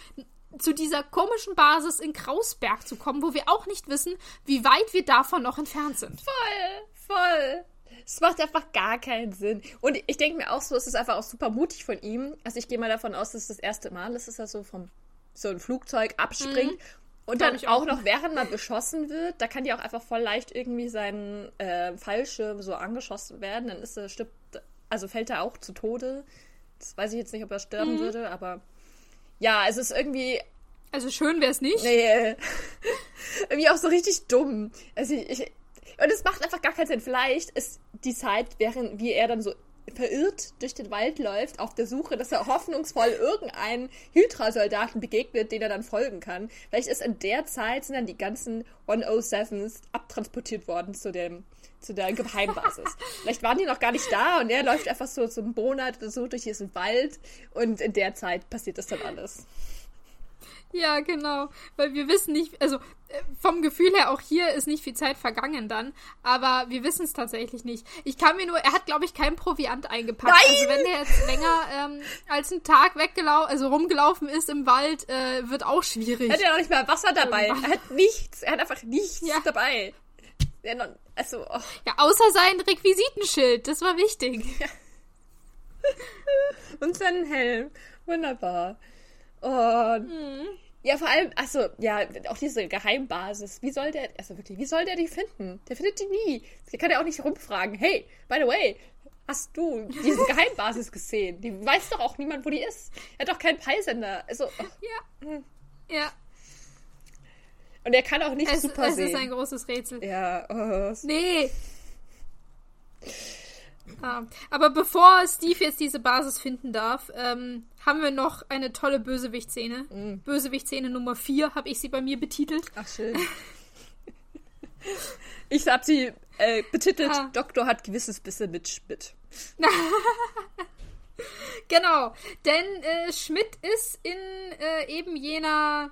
zu dieser komischen Basis in Krausberg zu kommen, wo wir auch nicht wissen, wie weit wir davon noch entfernt sind. Voll, voll. Es macht einfach gar keinen Sinn. Und ich denke mir auch so, es ist einfach auch super mutig von ihm. Also ich gehe mal davon aus, dass es das erste Mal ist, dass er so vom so ein Flugzeug abspringt. Und Glaub dann auch. auch. noch während man beschossen wird, da kann ja auch einfach voll leicht irgendwie sein äh, Fallschirm so angeschossen werden. Dann ist er stirbt, also fällt er auch zu Tode. Das weiß ich jetzt nicht, ob er sterben würde, aber ja, es ist irgendwie Also schön wäre es nicht. Nee. <laughs> Irgendwie auch so richtig dumm. Also ich, ich, und es macht einfach gar keinen Sinn. Vielleicht ist die Zeit, während wie er dann so verirrt durch den Wald läuft, auf der Suche, dass er hoffnungsvoll irgendeinen Hydra-Soldaten begegnet, den er dann folgen kann. Vielleicht ist in der Zeit sind dann die ganzen 107s abtransportiert worden zu dem zu der Geheimbasis. Vielleicht waren die noch gar nicht da und er läuft einfach so einen Monat oder so durch diesen Wald und in der Zeit passiert das dann alles. Ja, genau. Weil wir wissen nicht, also äh, vom Gefühl her, auch hier ist nicht viel Zeit vergangen dann, aber wir wissen es tatsächlich nicht. Ich kann mir nur, er hat, glaube ich, kein Proviant eingepackt. Nein! Also wenn der jetzt länger ähm, als einen Tag weggelaufen, also rumgelaufen ist im Wald, äh, wird auch schwierig. Er hat ja noch nicht mal Wasser dabei. Irgendwann. Er hat nichts. Er hat einfach nichts Ja. dabei. Also, oh. Ja, außer sein Requisitenschild, das war wichtig. <laughs> Und seinen Helm. Wunderbar. Und, Mhm. ja, vor allem, also, ja, auch diese Geheimbasis. Wie soll der, also wirklich, wie soll der die finden? Der findet die nie. Der kann ja auch nicht rumfragen. Hey, by the way, hast du diese <laughs> Geheimbasis gesehen? Die weiß doch auch niemand, wo die ist. Er hat doch keinen Peilsender. Also, oh. Ja. Ja, und er kann auch nicht es, super es sehen. ist ein großes Rätsel. ja, oh. Nee. Ah, aber bevor Steve jetzt diese Basis finden darf, ähm, haben wir noch eine tolle Bösewicht-Szene. Mhm. Bösewicht-Szene Nummer 4 habe ich sie bei mir betitelt. Ach, schön. Ich habe sie äh, betitelt, Ah. Doktor hat gewisses bisschen mit Schmidt. <laughs> Genau, denn äh, Schmidt ist in äh, eben jener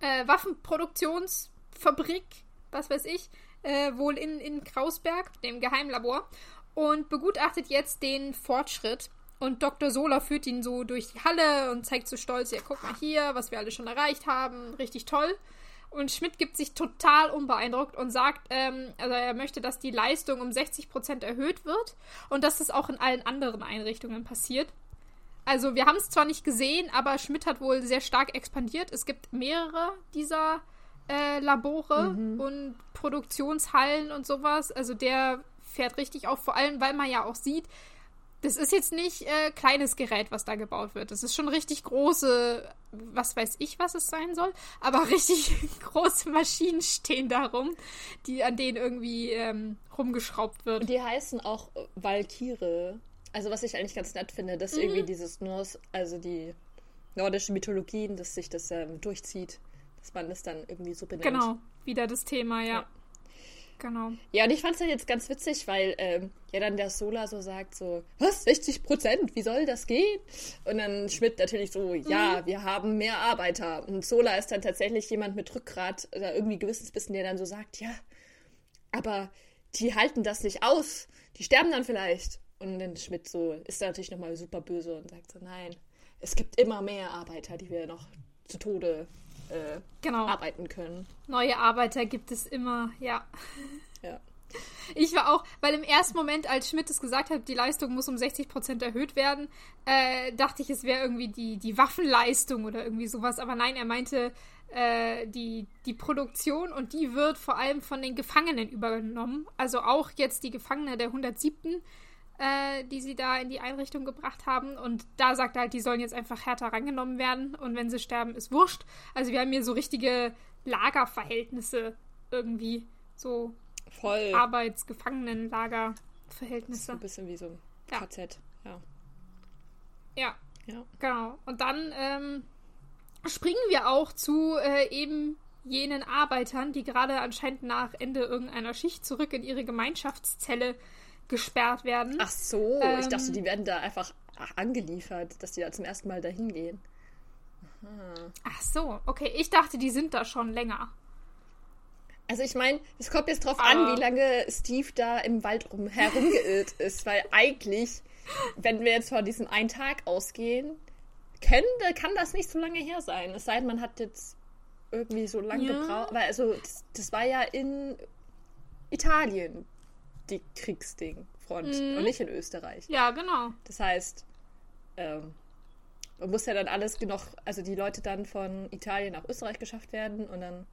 äh, Waffenproduktionsfabrik, was weiß ich, äh, wohl in, in Krausberg, dem Geheimlabor, und begutachtet jetzt den Fortschritt. Und Dr. Sola führt ihn so durch die Halle und zeigt so stolz, ja, guck mal hier, was wir alle schon erreicht haben, richtig toll. Und Schmidt gibt sich total unbeeindruckt und sagt, ähm, also er möchte, dass die Leistung um 60% erhöht wird und dass das auch in allen anderen Einrichtungen passiert. Also wir haben es zwar nicht gesehen, aber Schmidt hat wohl sehr stark expandiert. Es gibt mehrere dieser äh, Labore und Produktionshallen und sowas. Also der fährt richtig auf, vor allem weil man ja auch sieht, das ist jetzt nicht äh, kleines Gerät, was da gebaut wird. Das ist schon richtig große, was weiß ich, was es sein soll, aber <laughs> richtig große Maschinen stehen da rum, die an denen irgendwie ähm, rumgeschraubt wird. Und die heißen auch äh, Valkyrie. Also was ich eigentlich ganz nett finde, dass Mhm. irgendwie dieses Norse, also die nordische Mythologien, dass sich das ähm, durchzieht, dass man das dann irgendwie so benennt. Genau, wieder das Thema, ja. Ja. Genau. Ja, und ich fand es dann jetzt ganz witzig, weil ähm, ja dann der Sola so sagt so, was, 60 Prozent, wie soll das gehen? Und dann Schmidt natürlich so, ja, wir haben mehr Arbeiter. Und Sola ist dann tatsächlich jemand mit Rückgrat oder irgendwie gewisses Wissen, der dann so sagt, ja, aber die halten das nicht aus. Die sterben dann vielleicht. Und dann Schmidt so ist da natürlich nochmal super böse und sagt so, nein, es gibt immer mehr Arbeiter, die wir noch zu Tode äh, Genau. arbeiten können. Neue Arbeiter gibt es immer, ja. <laughs> Ja. Ich war auch, weil im ersten Moment, als Schmidt es gesagt hat, die Leistung muss um 60% erhöht werden, äh, dachte ich, es wäre irgendwie die, die Waffenleistung oder irgendwie sowas. Aber nein, er meinte äh, die, die Produktion und die wird vor allem von den Gefangenen übernommen. Also auch jetzt die Gefangene der 107 äh, die sie da in die Einrichtung gebracht haben. Und da sagt er halt, die sollen jetzt einfach härter rangenommen werden und wenn sie sterben, ist wurscht. Also wir haben hier so richtige Lagerverhältnisse irgendwie. So Voll. Arbeitsgefangenenlagerverhältnisse. Ein bisschen wie so ein KZ, ja. Ja. Ja. Genau. Und dann ähm, springen wir auch zu äh, eben jenen Arbeitern, die gerade anscheinend nach Ende irgendeiner Schicht zurück in ihre Gemeinschaftszelle gesperrt werden. Ach so, ähm, ich dachte, ähm, die werden da einfach angeliefert, dass die da zum ersten Mal dahin gehen. Ach so, okay. Ich dachte, die sind da schon länger. Also ich meine, es kommt jetzt drauf ah. an, wie lange Steve da im Wald rum herumgeirrt <laughs> ist, weil eigentlich, wenn wir jetzt von diesem einen Tag ausgehen, könnte, kann das nicht so lange her sein. Es sei denn, man hat jetzt irgendwie so lange ja. gebraucht. Weil also das, das, war ja in Italien die Kriegsding-Front mhm. und nicht in Österreich. Ja, genau. Das heißt, ähm, man muss ja dann alles noch, also die Leute dann von Italien nach Österreich geschafft werden und dann.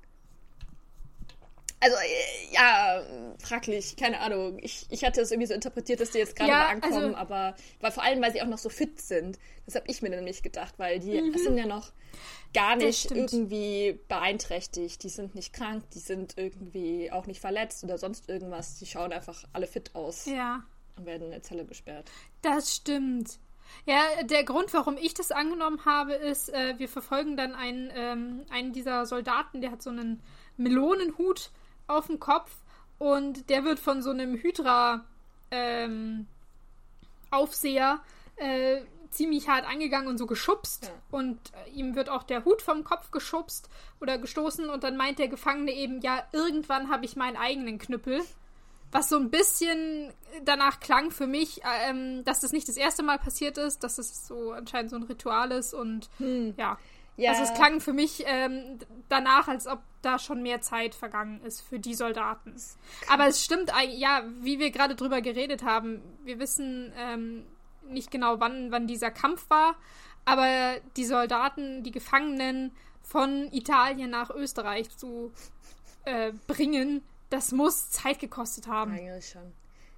Also, äh, ja, fraglich, keine Ahnung. Ich, ich hatte es irgendwie so interpretiert, dass die jetzt gerade ja, ankommen, also, aber weil vor allem, weil sie auch noch so fit sind. Das habe ich mir nämlich gedacht, weil die mhm. sind ja noch gar nicht irgendwie beeinträchtigt. Die sind nicht krank, die sind irgendwie auch nicht verletzt oder sonst irgendwas. Die schauen einfach alle fit aus. Ja. Und werden in der Zelle gesperrt. Das stimmt. Ja, der Grund, warum ich das angenommen habe, ist, äh, wir verfolgen dann einen, ähm, einen dieser Soldaten, der hat so einen Melonenhut auf dem Kopf und der wird von so einem Hydra ähm, Aufseher äh, ziemlich hart angegangen und so geschubst ja. und äh, ihm wird auch der Hut vom Kopf geschubst oder gestoßen und dann meint der Gefangene eben, ja, irgendwann habe ich meinen eigenen Knüppel was so ein bisschen danach klang für mich, ähm, dass das nicht das erste Mal passiert ist, dass es so anscheinend so ein Ritual ist und hm. ja. Ja. Also es klang für mich ähm, danach, als ob da schon mehr Zeit vergangen ist für die Soldaten. Aber es stimmt, ja, wie wir gerade drüber geredet haben, wir wissen ähm, nicht genau, wann, wann dieser Kampf war, aber die Soldaten, die Gefangenen von Italien nach Österreich zu äh, bringen, das muss Zeit gekostet haben. Eigentlich schon.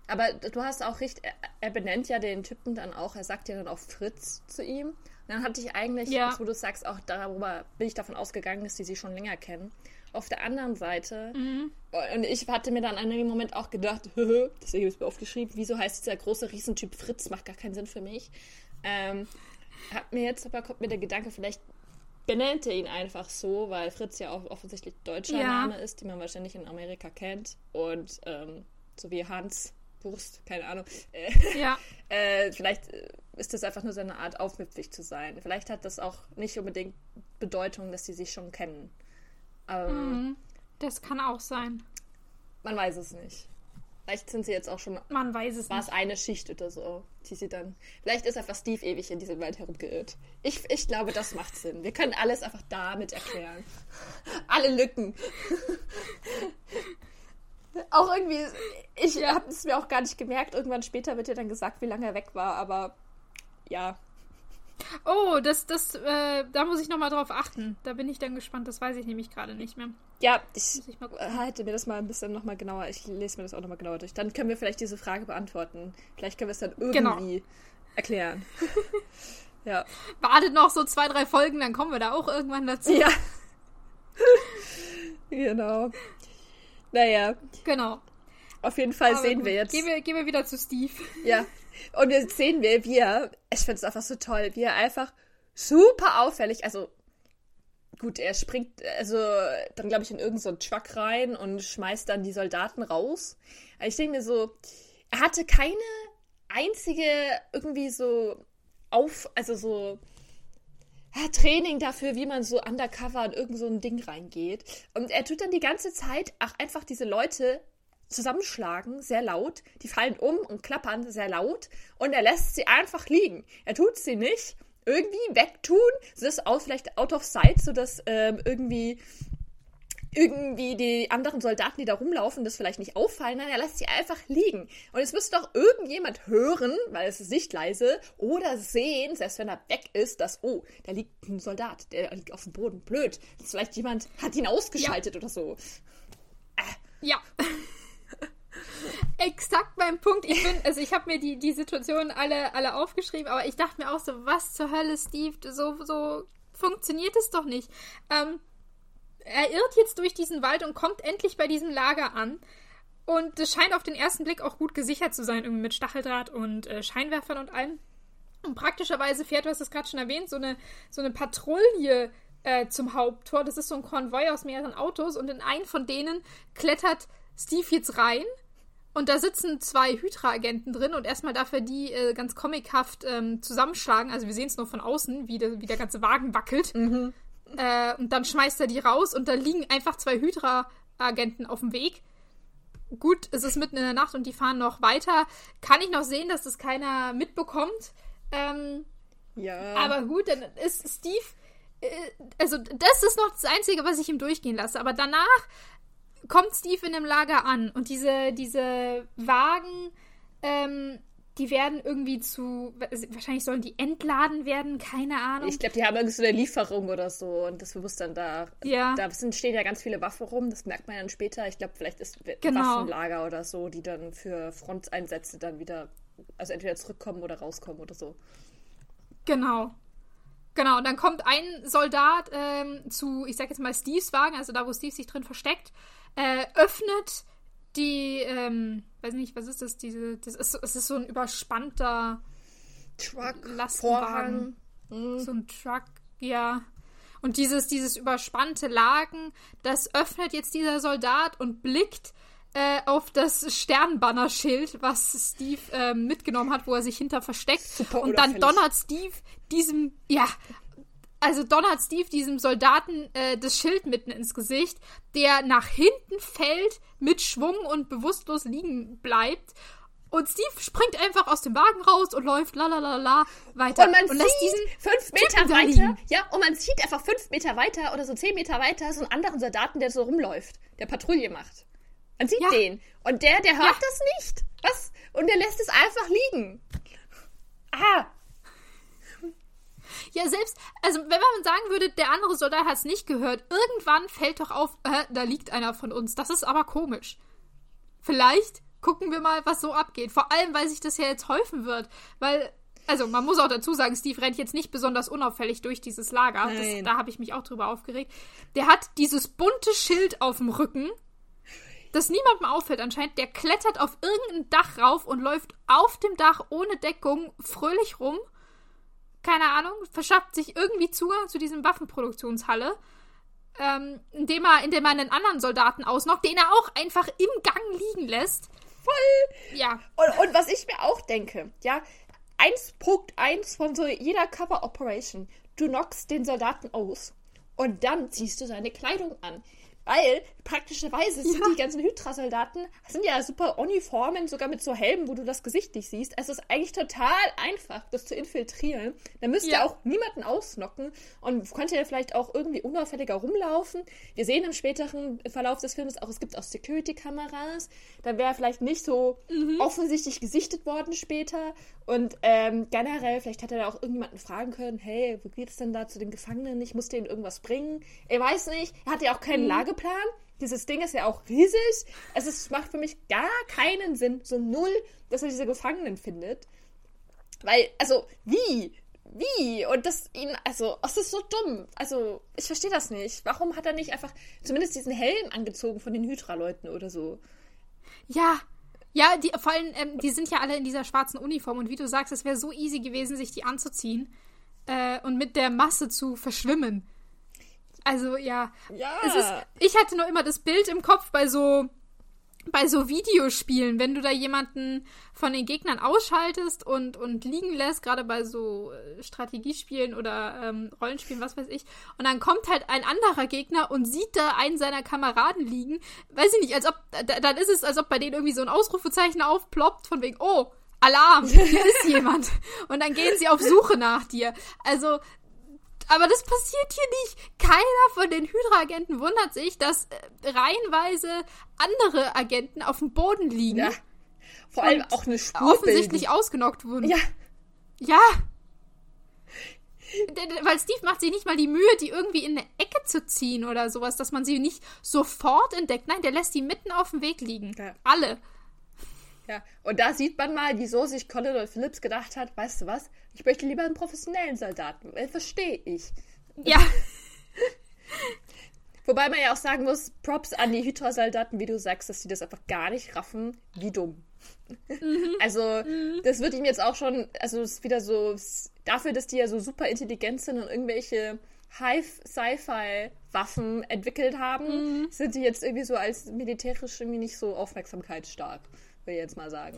Aber du hast auch recht, er, er, benennt ja den Typen dann auch, er sagt ja dann auch Fritz zu ihm. Dann hatte ich eigentlich, ja. wo du sagst, auch darüber bin ich davon ausgegangen, dass die sich schon länger kennen. Auf der anderen Seite, mhm. und ich hatte mir dann an dem Moment auch gedacht, <laughs> deswegen habe ich es mir aufgeschrieben, wieso heißt dieser große Riesentyp Fritz, macht gar keinen Sinn für mich. Ähm, hat mir jetzt aber kommt mir der Gedanke, vielleicht benennt er ihn einfach so, weil Fritz ja auch offensichtlich deutscher ja. Name ist, die man wahrscheinlich in Amerika kennt. Und ähm, so wie Hans Wurst, keine Ahnung. Äh, <laughs> ja. äh, vielleicht äh, ist das einfach nur seine Art, aufmüpfig zu sein. Vielleicht hat das auch nicht unbedingt Bedeutung, dass sie sich schon kennen. Ähm, mhm. Das kann auch sein. Man weiß es nicht. Vielleicht sind sie jetzt auch schon. Man weiß es War es eine Schicht oder so, die sie dann. Vielleicht ist einfach Steve ewig in diesem Wald herumgeirrt. Ich, ich glaube, das macht Sinn. Wir können alles einfach damit erklären. Alle Lücken. <laughs> auch irgendwie. Ich ja. habe es mir auch gar nicht gemerkt. Irgendwann später wird ja dann gesagt, wie lange er weg war, aber ja, Oh, das, das, äh, da muss ich nochmal drauf achten. Da bin ich dann gespannt. Das weiß ich nämlich gerade nicht mehr. Ja, ich, ich halte mir das mal ein bisschen nochmal genauer. Ich lese mir das auch nochmal genauer durch. Dann können wir vielleicht diese Frage beantworten. Vielleicht können wir es dann genau. irgendwie genau. erklären. <laughs> ja. Wartet noch so zwei, drei Folgen, dann kommen wir da auch irgendwann dazu. Ja. <laughs> genau. Naja. Genau. Auf jeden Fall Aber sehen gut. wir jetzt. Gehen wir, gehen wir wieder zu Steve. Ja. <laughs> Und jetzt sehen wir, wie er, ich finde es einfach so toll, wie er einfach super auffällig, also gut, er springt also dann glaube ich in irgendeinen so Truck rein und schmeißt dann die Soldaten raus. Aber ich denke mir so, er hatte keine einzige irgendwie so auf, also so ja, Training dafür, wie man so undercover in irgend so Ding reingeht. Und er tut dann die ganze Zeit auch einfach diese Leute zusammenschlagen, sehr laut. Die fallen um und klappern sehr laut. Und er lässt sie einfach liegen. Er tut sie nicht irgendwie wegtun. Das ist auch vielleicht out of sight, sodass ähm, irgendwie irgendwie die anderen Soldaten, die da rumlaufen, das vielleicht nicht auffallen. Nein, er lässt sie einfach liegen. Und es müsste doch irgendjemand hören, weil es ist nicht leise, oder sehen, selbst wenn er weg ist, dass, oh, da liegt ein Soldat, der liegt auf dem Boden. Blöd. Vielleicht jemand hat ihn ausgeschaltet ja. oder so. Äh. Ja. Exakt mein Punkt. Ich bin, also ich habe mir die, die Situationen alle, alle aufgeschrieben, aber ich dachte mir auch so, was zur Hölle, Steve, so, so funktioniert es doch nicht. Ähm, er irrt jetzt durch diesen Wald und kommt endlich bei diesem Lager an. Und es scheint auf den ersten Blick auch gut gesichert zu sein, irgendwie mit Stacheldraht und äh, Scheinwerfern und allem. Und praktischerweise fährt, du hast es gerade schon erwähnt, so eine, so eine Patrouille äh, zum Haupttor. Das ist so ein Konvoi aus mehreren Autos und in einen von denen klettert Steve jetzt rein. Und da sitzen zwei Hydra-Agenten drin und erstmal darf er die äh, ganz comichaft ähm, zusammenschlagen. Also wir sehen es nur von außen, wie, de, wie der ganze Wagen wackelt. Mhm. Äh, und dann schmeißt er die raus und da liegen einfach zwei Hydra-Agenten auf dem Weg. Gut, es ist mitten in der Nacht und die fahren noch weiter. Kann ich noch sehen, dass das keiner mitbekommt. Ähm, ja. Aber gut, dann ist Steve. Äh, also, das ist noch das Einzige, was ich ihm durchgehen lasse. Aber danach kommt Steve in dem Lager an und diese, diese Wagen ähm, die werden irgendwie zu, wahrscheinlich sollen die entladen werden, keine Ahnung. Ich glaube, die haben irgendwie so eine Lieferung oder so und das bewusst dann da. Ja. Da sind, stehen ja ganz viele Waffen rum, das merkt man dann später. Ich glaube, vielleicht ist genau. Waffenlager oder so, die dann für Fronteinsätze dann wieder, also entweder zurückkommen oder rauskommen oder so. Genau. Genau, und dann kommt ein Soldat ähm, zu, ich sag jetzt mal, Steves Wagen, also da, wo Steve sich drin versteckt, äh, öffnet die, ähm, weiß nicht, was ist das? Diese, das ist, es ist so ein überspannter Truck, Lastwagen. Mhm. So ein Truck, ja. Und dieses, dieses überspannte Lagen, das öffnet jetzt dieser Soldat und blickt äh, auf das Sternbanner-Schild, was Steve äh, mitgenommen hat, wo er sich hinter versteckt. Super und dann donnert Steve diesem, ja, also donnert Steve diesem Soldaten äh, das Schild mitten ins Gesicht, der nach hinten fällt, mit Schwung und bewusstlos liegen bleibt. Und Steve springt einfach aus dem Wagen raus und läuft la la la la weiter. Und man und lässt diesen fünf Meter weiter, ja, und man sieht einfach fünf Meter weiter oder so zehn Meter weiter so einen anderen Soldaten, der so rumläuft, der Patrouille macht. Man sieht ja. den. Und der, der hört ja. das nicht. Was? Und der lässt es einfach liegen. Ah, ja, selbst, also wenn man sagen würde, der andere Soldat hat es nicht gehört, irgendwann fällt doch auf, äh, da liegt einer von uns. Das ist aber komisch. Vielleicht gucken wir mal, was so abgeht. Vor allem, weil sich das ja jetzt häufen wird. Weil, also man muss auch dazu sagen, Steve rennt jetzt nicht besonders unauffällig durch dieses Lager. Das, da habe ich mich auch drüber aufgeregt. Der hat dieses bunte Schild auf dem Rücken das niemandem auffällt anscheinend, der klettert auf irgendein Dach rauf und läuft auf dem Dach ohne Deckung fröhlich rum keine Ahnung, verschafft sich irgendwie Zugang zu diesem Waffenproduktionshalle, ähm, indem er, indem er einen anderen Soldaten ausnockt, den er auch einfach im Gang liegen lässt. Voll! Ja. Und, und was ich mir auch denke, ja, 1.1 von so jeder Cover Operation, du knockst den Soldaten aus und dann ziehst du seine Kleidung an. Weil praktischerweise sind ja. die ganzen Hydra-Soldaten sind ja super Uniformen, sogar mit so Helmen, wo du das Gesicht nicht siehst. Es ist eigentlich total einfach, das zu infiltrieren. Da müsste ja. auch niemanden ausnocken und könnte ja vielleicht auch irgendwie unauffälliger rumlaufen. Wir sehen im späteren Verlauf des Films auch, es gibt auch Security-Kameras. Da wäre vielleicht nicht so mhm. offensichtlich gesichtet worden später. Und ähm, generell, vielleicht hätte er auch irgendjemanden fragen können, hey, wo geht es denn da zu den Gefangenen? Ich musste ihnen irgendwas bringen. Er weiß nicht. Er hat ja auch keinen mhm. Lageplan. Dieses Ding ist ja auch riesig. Es ist, macht für mich gar keinen Sinn, so null, dass er diese Gefangenen findet. Weil, also, wie? Wie? Und das ihn, also, es ist so dumm. Also, ich verstehe das nicht. Warum hat er nicht einfach zumindest diesen Helm angezogen von den Hydra-Leuten oder so? Ja, ja, die, vor allem, ähm, die sind ja alle in dieser schwarzen Uniform und wie du sagst, es wäre so easy gewesen, sich die anzuziehen äh, und mit der Masse zu verschwimmen. Also ja, ja. Ist, ich hatte nur immer das Bild im Kopf bei so bei so Videospielen, wenn du da jemanden von den Gegnern ausschaltest und, und liegen lässt, gerade bei so äh, Strategiespielen oder ähm, Rollenspielen, was weiß ich, und dann kommt halt ein anderer Gegner und sieht da einen seiner Kameraden liegen, weiß ich nicht, als ob, dann ist es, als ob bei denen irgendwie so ein Ausrufezeichen aufploppt, von wegen, oh, Alarm, hier ist jemand. <laughs> Und dann gehen sie auf Suche nach dir. Also, Aber das passiert hier nicht. Keiner von den Hydra-Agenten wundert sich, dass äh, reihenweise andere Agenten auf dem Boden liegen. Ja. Vor allem auch eine Spur offensichtlich bilden. ausgenockt wurden. Ja. Ja. Weil Steve macht sich nicht mal die Mühe, die irgendwie in eine Ecke zu ziehen oder sowas, dass man sie nicht sofort entdeckt. Nein, der lässt die mitten auf dem Weg liegen. Ja. Alle. Ja, und da sieht man mal, wieso sich Colin Phillips gedacht hat, weißt du was, ich möchte lieber einen professionellen Soldaten. Äh, Verstehe ich. Ja. <laughs> Wobei man ja auch sagen muss, Props an die Hydra-Soldaten, wie du sagst, dass sie das einfach gar nicht raffen, wie dumm. Mhm. <laughs> Also, mhm. das wird ihm jetzt auch schon, also es ist wieder so, dafür, dass die ja so super intelligent sind und irgendwelche High-Sci-Fi-Waffen entwickelt haben, mhm. sind die jetzt irgendwie so als militärisch irgendwie nicht so aufmerksamkeitsstark will ich jetzt mal sagen.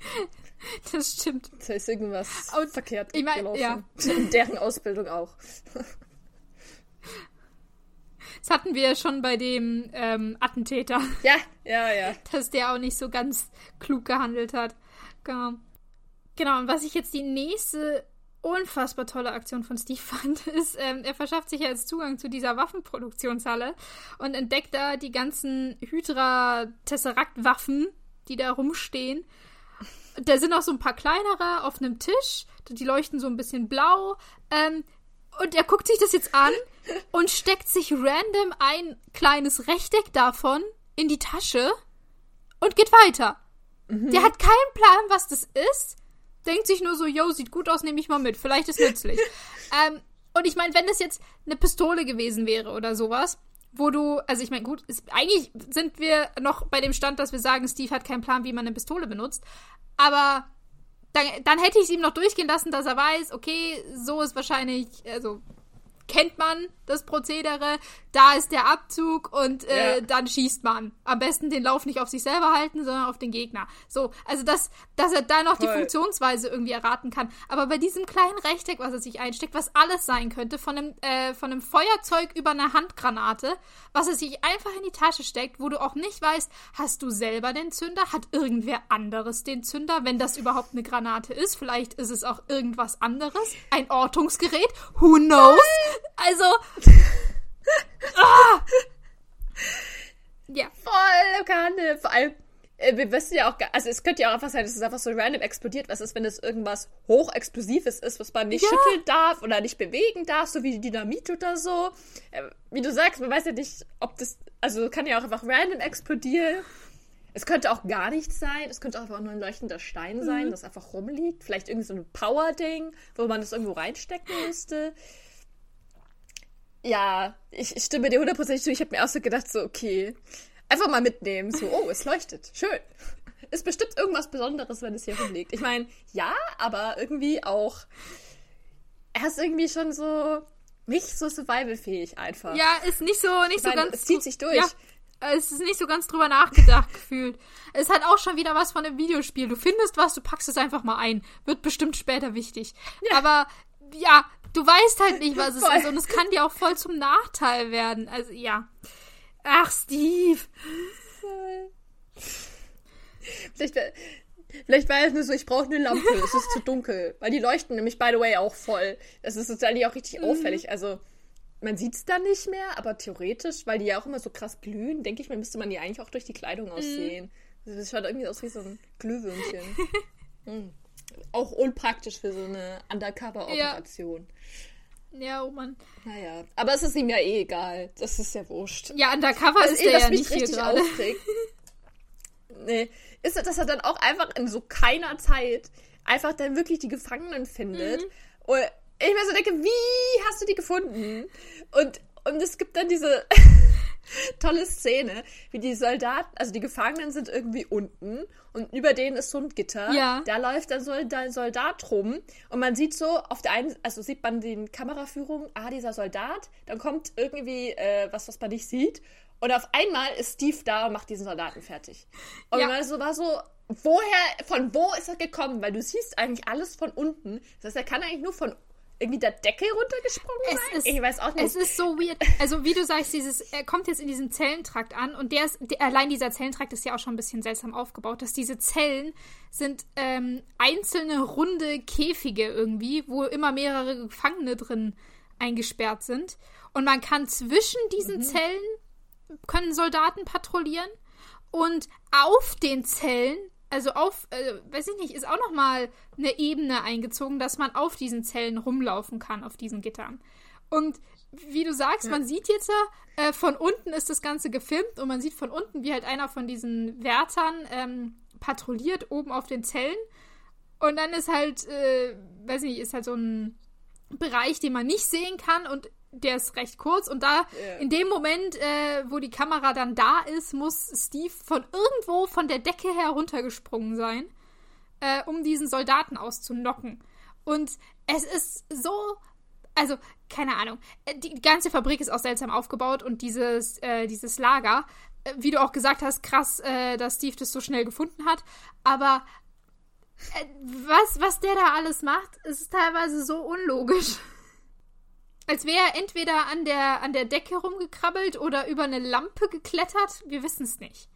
<laughs> Das stimmt. Da ist irgendwas Und verkehrt ich mein, gelaufen. Ja. <laughs> In deren Ausbildung auch. Das hatten wir ja schon bei dem ähm, Attentäter. Ja, ja, ja. Dass der auch nicht so ganz klug gehandelt hat. Genau. Genau, und was ich jetzt die nächste unfassbar tolle Aktion von Steve fand, <laughs> ist, ähm, er verschafft sich jetzt Zugang zu dieser Waffenproduktionshalle und entdeckt da die ganzen Hydra-Tesseract-Waffen, die da rumstehen. Da sind auch so ein paar kleinere auf einem Tisch, die leuchten so ein bisschen blau. Ähm, und er guckt sich das jetzt an <laughs> und steckt sich random ein kleines Rechteck davon in die Tasche und geht weiter. Mhm. Der hat keinen Plan, was das ist denkt sich nur so, yo, sieht gut aus, nehme ich mal mit. Vielleicht ist nützlich. <laughs> ähm, und ich meine, wenn das jetzt eine Pistole gewesen wäre oder sowas, wo du, also ich meine, gut, ist, eigentlich sind wir noch bei dem Stand, dass wir sagen, Steve hat keinen Plan, wie man eine Pistole benutzt. Aber dann, dann hätte ich es ihm noch durchgehen lassen, dass er weiß, okay, so ist wahrscheinlich, also kennt man das Prozedere, da ist der Abzug und äh, ja. dann schießt man. Am besten den Lauf nicht auf sich selber halten, sondern auf den Gegner. So, also das, dass er da noch Voll. die Funktionsweise irgendwie erraten kann. Aber bei diesem kleinen Rechteck, was er sich einsteckt, was alles sein könnte, von einem, äh, von einem Feuerzeug über eine Handgranate, was er sich einfach in die Tasche steckt, wo du auch nicht weißt, hast du selber den Zünder, hat irgendwer anderes den Zünder, wenn das überhaupt eine Granate ist. Vielleicht ist es auch irgendwas anderes. Ein Ortungsgerät. Who knows? Also, ah! Ja. Voll Kante. Vor allem, äh, wir wissen ja auch, also es könnte ja auch einfach sein, dass es einfach so random explodiert. Was ist, wenn es irgendwas hochexplosives ist, was man nicht ja. schütteln darf oder nicht bewegen darf, so wie Dynamit oder so. Äh, wie du sagst, man weiß ja nicht, ob das, also kann ja auch einfach random explodieren. Es könnte auch gar nichts sein. Es könnte auch einfach nur ein leuchtender Stein sein, mhm. das einfach rumliegt. Vielleicht irgendwie so ein Power-Ding, wo man das irgendwo reinstecken müsste ja, ich, ich stimme dir hundertprozentig zu. Ich habe mir auch so gedacht, so, okay, einfach mal mitnehmen. So, oh, es leuchtet. Schön. Ist bestimmt irgendwas Besonderes, wenn es hier rumliegt. Ich meine, ja, aber irgendwie auch. Er ist irgendwie schon so nicht so survivalfähig einfach. Ja, ist nicht so, nicht so meine, ganz. Es zieht sich durch. Ja, es ist nicht so ganz drüber nachgedacht <laughs> gefühlt. Es hat auch schon wieder was von einem Videospiel. Du findest was, du packst es einfach mal ein. Wird bestimmt später wichtig. Ja. Aber ja, du weißt halt nicht, was es voll. ist. Und es kann dir auch voll zum Nachteil werden. Also, ja. Ach, Steve. Vielleicht, vielleicht war es nur so, ich brauche eine Lampe, es ist zu dunkel. Weil die leuchten nämlich, by the way, auch voll. Das ist sozusagen auch richtig mhm. auffällig. Also, man sieht es dann nicht mehr, aber theoretisch, weil die ja auch immer so krass glühen, denke ich mir, müsste man die eigentlich auch durch die Kleidung aussehen. Mhm. Das schaut irgendwie aus wie so ein Glühwürmchen. <laughs> mhm auch unpraktisch für so eine Undercover-Operation. Ja. ja. oh Mann. Naja, aber es ist ihm ja eh egal. Das ist ja wurscht. Ja, Undercover was ist eh, der ja nicht hier gerade. <laughs> nee, ist, dass er dann auch einfach in so keiner Zeit einfach dann wirklich die Gefangenen findet. Mhm. Und ich mir so denke, wie hast du die gefunden? Und, und es gibt dann diese <laughs> tolle Szene, wie die Soldaten, also die Gefangenen sind irgendwie unten und über denen ist so ein Gitter. Ja. Da läuft dann so ein Soldat rum und man sieht so auf der einen, also sieht man die Kameraführung, ah, dieser Soldat, dann kommt irgendwie äh, was, was man nicht sieht und auf einmal ist Steve da und macht diesen Soldaten fertig. Und ja. man so war so, woher, von wo ist er gekommen? Weil du siehst eigentlich alles von unten. Das heißt, er kann eigentlich nur von irgendwie der Decke runtergesprungen es sein? Ist, ich weiß auch nicht. Es ist so weird. Also wie du sagst, dieses, er kommt jetzt in diesen Zellentrakt an und der ist, der, allein dieser Zellentrakt ist ja auch schon ein bisschen seltsam aufgebaut, dass diese Zellen sind ähm, einzelne runde Käfige irgendwie, wo immer mehrere Gefangene drin eingesperrt sind. Und man kann zwischen diesen mhm. Zellen, können Soldaten patrouillieren und auf den Zellen also auf, äh, weiß ich nicht, ist auch nochmal eine Ebene eingezogen, dass man auf diesen Zellen rumlaufen kann, auf diesen Gittern. Und wie du sagst, ja. man sieht jetzt, äh, von unten ist das Ganze gefilmt und man sieht von unten, wie halt einer von diesen Wärtern ähm, patrouilliert oben auf den Zellen. Und dann ist halt, äh, weiß nicht, ist halt so ein Bereich, den man nicht sehen kann und der ist recht kurz und da yeah. in dem Moment, äh, wo die Kamera dann da ist, muss Steve von irgendwo von der Decke heruntergesprungen sein, äh, um diesen Soldaten auszunocken. Und es ist so, also keine Ahnung, äh, die ganze Fabrik ist auch seltsam aufgebaut und dieses, äh, dieses Lager, äh, wie du auch gesagt hast, krass, äh, dass Steve das so schnell gefunden hat, aber was, was der da alles macht, ist teilweise so unlogisch. <laughs> Als wäre er entweder an der, an der Decke rumgekrabbelt oder über eine Lampe geklettert. Wir wissen es nicht.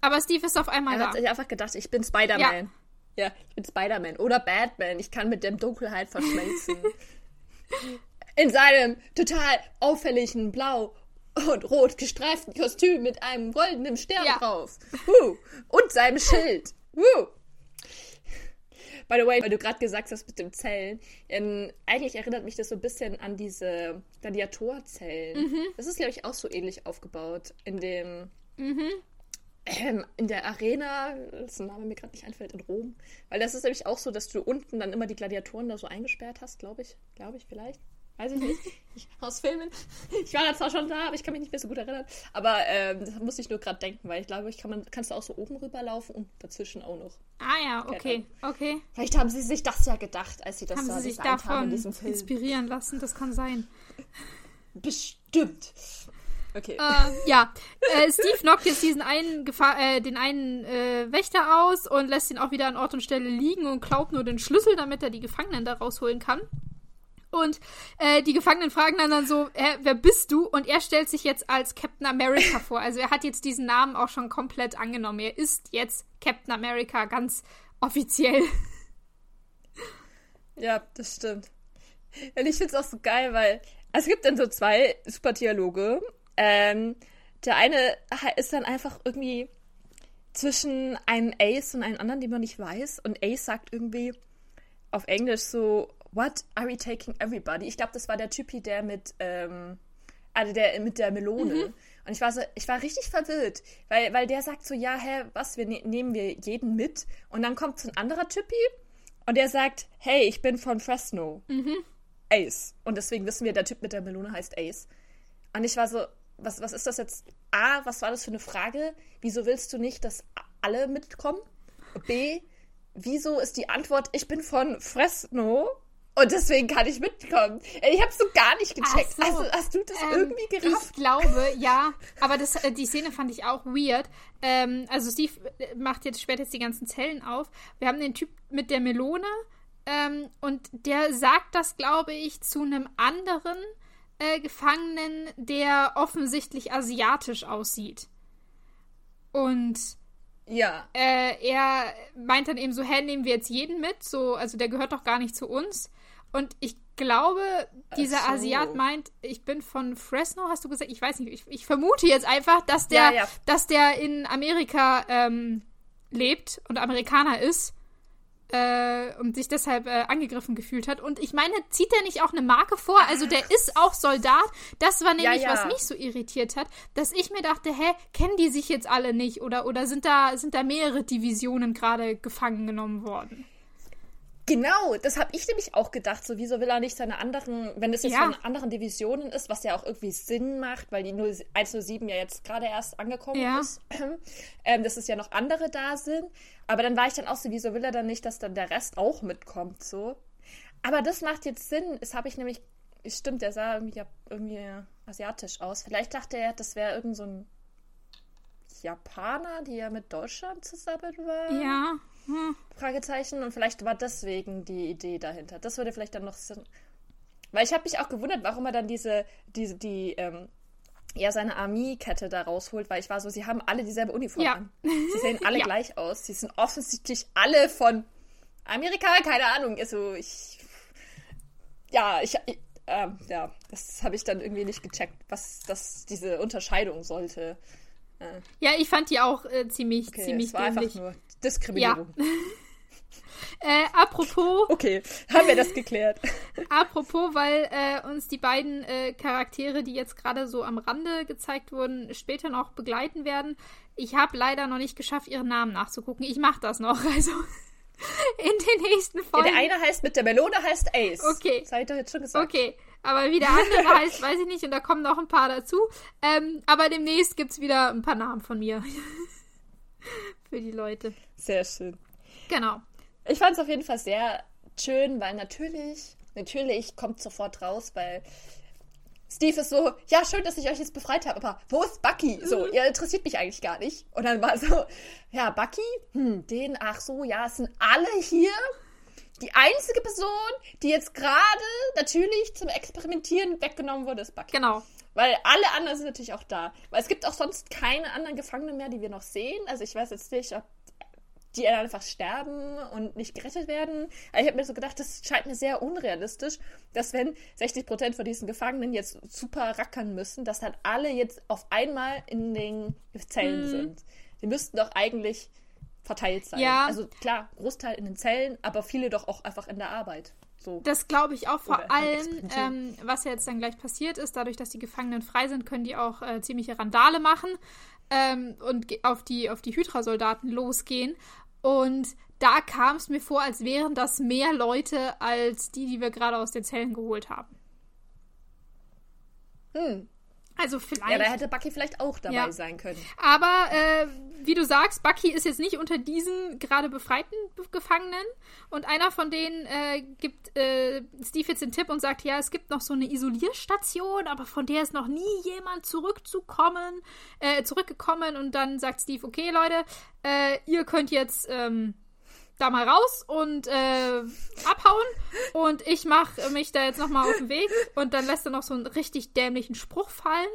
Aber Steve ist auf einmal er da. Er hat einfach gedacht, ich bin Spider-Man. Ja. ja, ich bin Spider-Man. Oder Batman. Ich kann mit der Dunkelheit verschmelzen. <laughs> In seinem total auffälligen Blau und rot gestreiften Kostüm mit einem goldenen Stern ja. drauf. Uh, und seinem Schild. Uh. By the way, weil du gerade gesagt hast mit den Zellen, ähm, eigentlich erinnert mich das so ein bisschen an diese Gladiatorzellen. Mhm. Das ist, glaube ich, auch so ähnlich aufgebaut in dem. Mhm. Ähm, in der Arena, das Name mir gerade nicht einfällt, in Rom. Weil das ist nämlich auch so, dass du unten dann immer die Gladiatoren da so eingesperrt hast, glaube ich. Glaube ich vielleicht. Weiß ich nicht. <laughs> Ich, aus Filmen. Ich war da zwar schon da, aber ich kann mich nicht mehr so gut erinnern. Aber ähm, das muss ich nur gerade denken, weil ich glaube, ich kann man, kannst du auch so oben rüberlaufen und dazwischen auch noch. Ah ja, okay, okay. Vielleicht haben sie sich das ja gedacht, als sie das haben da sie sich davon haben in diesem Film. inspirieren lassen, das kann sein. Bestimmt. Okay. Äh, ja, äh, Steve knockt jetzt diesen einen Gefahr äh, den einen äh, Wächter aus und lässt ihn auch wieder an Ort und Stelle liegen und klaut nur den Schlüssel, damit er die Gefangenen da rausholen kann. Und äh, die Gefangenen fragen dann, dann so, äh, wer bist du? Und er stellt sich jetzt als Captain America <laughs> vor. Also er hat jetzt diesen Namen auch schon komplett angenommen. Er ist jetzt Captain America ganz offiziell. <laughs> Ja, das stimmt. Und ich finde es auch so geil, weil es gibt dann so zwei super Dialoge. Ähm, der eine ist dann einfach irgendwie zwischen einem Ace und einem anderen, den man nicht weiß. Und Ace sagt irgendwie auf Englisch so, What are we taking everybody? Ich glaube, das war der Typi, der mit, ähm, also der mit der Melone. Mhm. Und ich war so, ich war richtig verwirrt, weil, weil der sagt so, ja, hä, was, wir ne nehmen wir jeden mit? Und dann kommt so ein anderer Typi und der sagt, hey, ich bin von Fresno. Mhm. Ace. Und deswegen wissen wir, der Typ mit der Melone heißt Ace. Und ich war so, was, was ist das jetzt? A, was war das für eine Frage? Wieso willst du nicht, dass alle mitkommen? B, wieso ist die Antwort, ich bin von Fresno? Und deswegen kann ich mitkommen. Ich habe so gar nicht gecheckt. So, also, hast du das ähm, irgendwie gerafft? Ich glaube, <laughs> ja. Aber das, äh, die Szene fand ich auch weird. Ähm, also Steve äh, macht jetzt später jetzt die ganzen Zellen auf. Wir haben den Typ mit der Melone. Ähm, und der sagt das, glaube ich, zu einem anderen äh, Gefangenen, der offensichtlich asiatisch aussieht. Und ja. Äh, er meint dann eben so, hä, nehmen wir jetzt jeden mit? So, also der gehört doch gar nicht zu uns. Und ich glaube, dieser so. Asiat meint, ich bin von Fresno, hast du gesagt? Ich weiß nicht. Ich, ich vermute jetzt einfach, dass der, ja, ja. Dass der in Amerika ähm, lebt und Amerikaner ist äh, und sich deshalb äh, angegriffen gefühlt hat. Und ich meine, zieht er nicht auch eine Marke vor? Also der ist auch Soldat. Das war nämlich, ja, was mich so irritiert hat, dass ich mir dachte, hä, kennen die sich jetzt alle nicht? Oder, oder sind, da, sind da mehrere Divisionen gerade gefangen genommen worden? Genau, das habe ich nämlich auch gedacht. So, wieso will er nicht seine anderen, wenn es jetzt ja. von anderen Divisionen ist, was ja auch irgendwie Sinn macht, weil die 107 ja jetzt gerade erst angekommen ja. ist, <clears throat> ähm, dass es ja noch andere da sind. Aber dann war ich dann auch so, wieso will er dann nicht, dass dann der Rest auch mitkommt, so. Aber das macht jetzt Sinn. Das habe ich nämlich, stimmt, der sah irgendwie, irgendwie asiatisch aus. Vielleicht dachte er, das wäre irgend so ein Japaner, die ja mit Deutschland zusammen war. Ja. Hm. Fragezeichen. Und vielleicht war deswegen die Idee dahinter. Das würde vielleicht dann noch Sinn. Weil ich habe mich auch gewundert, warum er dann diese, diese, die, ähm, ja, seine Armeekette da rausholt, weil ich war so, sie haben alle dieselbe Uniform ja. an. Sie sehen alle <laughs> ja. gleich aus. Sie sind offensichtlich alle von Amerika, keine Ahnung. Also ich. Ja, ich. äh, ja, das habe ich dann irgendwie nicht gecheckt, was das diese Unterscheidung sollte. Äh. Ja, ich fand die auch äh, ziemlich, okay, ziemlich es war dämlich. einfach nur Diskriminierung. Ja. <laughs> Äh, apropos. Okay, haben wir das geklärt. <laughs> apropos, weil äh, uns die beiden äh, Charaktere, die jetzt gerade so am Rande gezeigt wurden, später noch begleiten werden. Ich habe leider noch nicht geschafft, ihren Namen nachzugucken. Ich mache das noch. <laughs> Also in den nächsten Folgen. Ja, der eine heißt mit der Melone heißt Ace. Okay. Das habe ich doch jetzt schon gesagt. Okay. Aber wie der andere heißt, weiß ich nicht. Und da kommen noch ein paar dazu. Ähm, aber demnächst gibt es wieder ein paar Namen von mir. Für die Leute. Sehr schön. Genau. Ich fand es auf jeden Fall sehr schön, weil natürlich, natürlich kommt sofort raus, weil Steve ist so, ja, schön, dass ich euch jetzt befreit habe, aber wo ist Bucky? So, mhm. ihr interessiert mich eigentlich gar nicht. Und dann war so, ja, Bucky, hm, den, ach so, ja, es sind alle hier. Die einzige Person, die jetzt gerade natürlich zum Experimentieren weggenommen wurde, ist Bucky. Genau. Weil alle anderen sind natürlich auch da. Weil es gibt auch sonst keine anderen Gefangenen mehr, die wir noch sehen. Also ich weiß jetzt nicht, ob die einfach sterben und nicht gerettet werden. Aber ich habe mir so gedacht, das scheint mir sehr unrealistisch, dass wenn 60 Prozent von diesen Gefangenen jetzt super rackern müssen, dass dann alle jetzt auf einmal in den Zellen mhm. sind. Die müssten doch eigentlich verteilt sein. Ja. Also klar, Großteil in den Zellen, aber viele doch auch einfach in der Arbeit. So. Das glaube ich auch vor allem, ähm, was ja jetzt dann gleich passiert ist, dadurch, dass die Gefangenen frei sind, können die auch äh, ziemliche Randale machen ähm, und auf die, auf die Hydra-Soldaten losgehen. Und da kam es mir vor, als wären das mehr Leute als die, die wir gerade aus den Zellen geholt haben. Hm. Also vielleicht. Ja, da hätte Bucky vielleicht auch dabei ja. sein können. Aber äh, wie du sagst, Bucky ist jetzt nicht unter diesen gerade befreiten Gefangenen. Und einer von denen äh, gibt äh, Steve jetzt den Tipp und sagt, ja, es gibt noch so eine Isolierstation, aber von der ist noch nie jemand zurückzukommen, äh, zurückgekommen. Und dann sagt Steve, okay, Leute, äh, ihr könnt jetzt ähm, da mal raus und äh, abhauen. Und ich mache mich da jetzt nochmal auf den Weg. Und dann lässt er noch so einen richtig dämlichen Spruch fallen.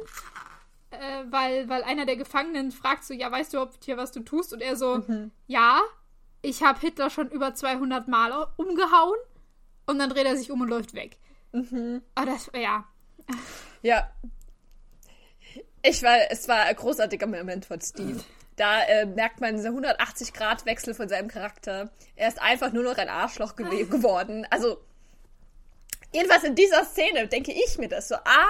Äh, weil, weil einer der Gefangenen fragt so, ja, weißt du ob hier, was du tust? Und er so, mhm. ja, ich habe Hitler schon über 200 Mal umgehauen. Und dann dreht er sich um und läuft weg. Mhm. Aber das, ja. Ja. Ich war, es war ein großartiger Moment von Steve. Da äh, merkt man diese 180-Grad-Wechsel von seinem Charakter. Er ist einfach nur noch ein Arschloch ge geworden. Also, jedenfalls in dieser Szene denke ich mir das so. A,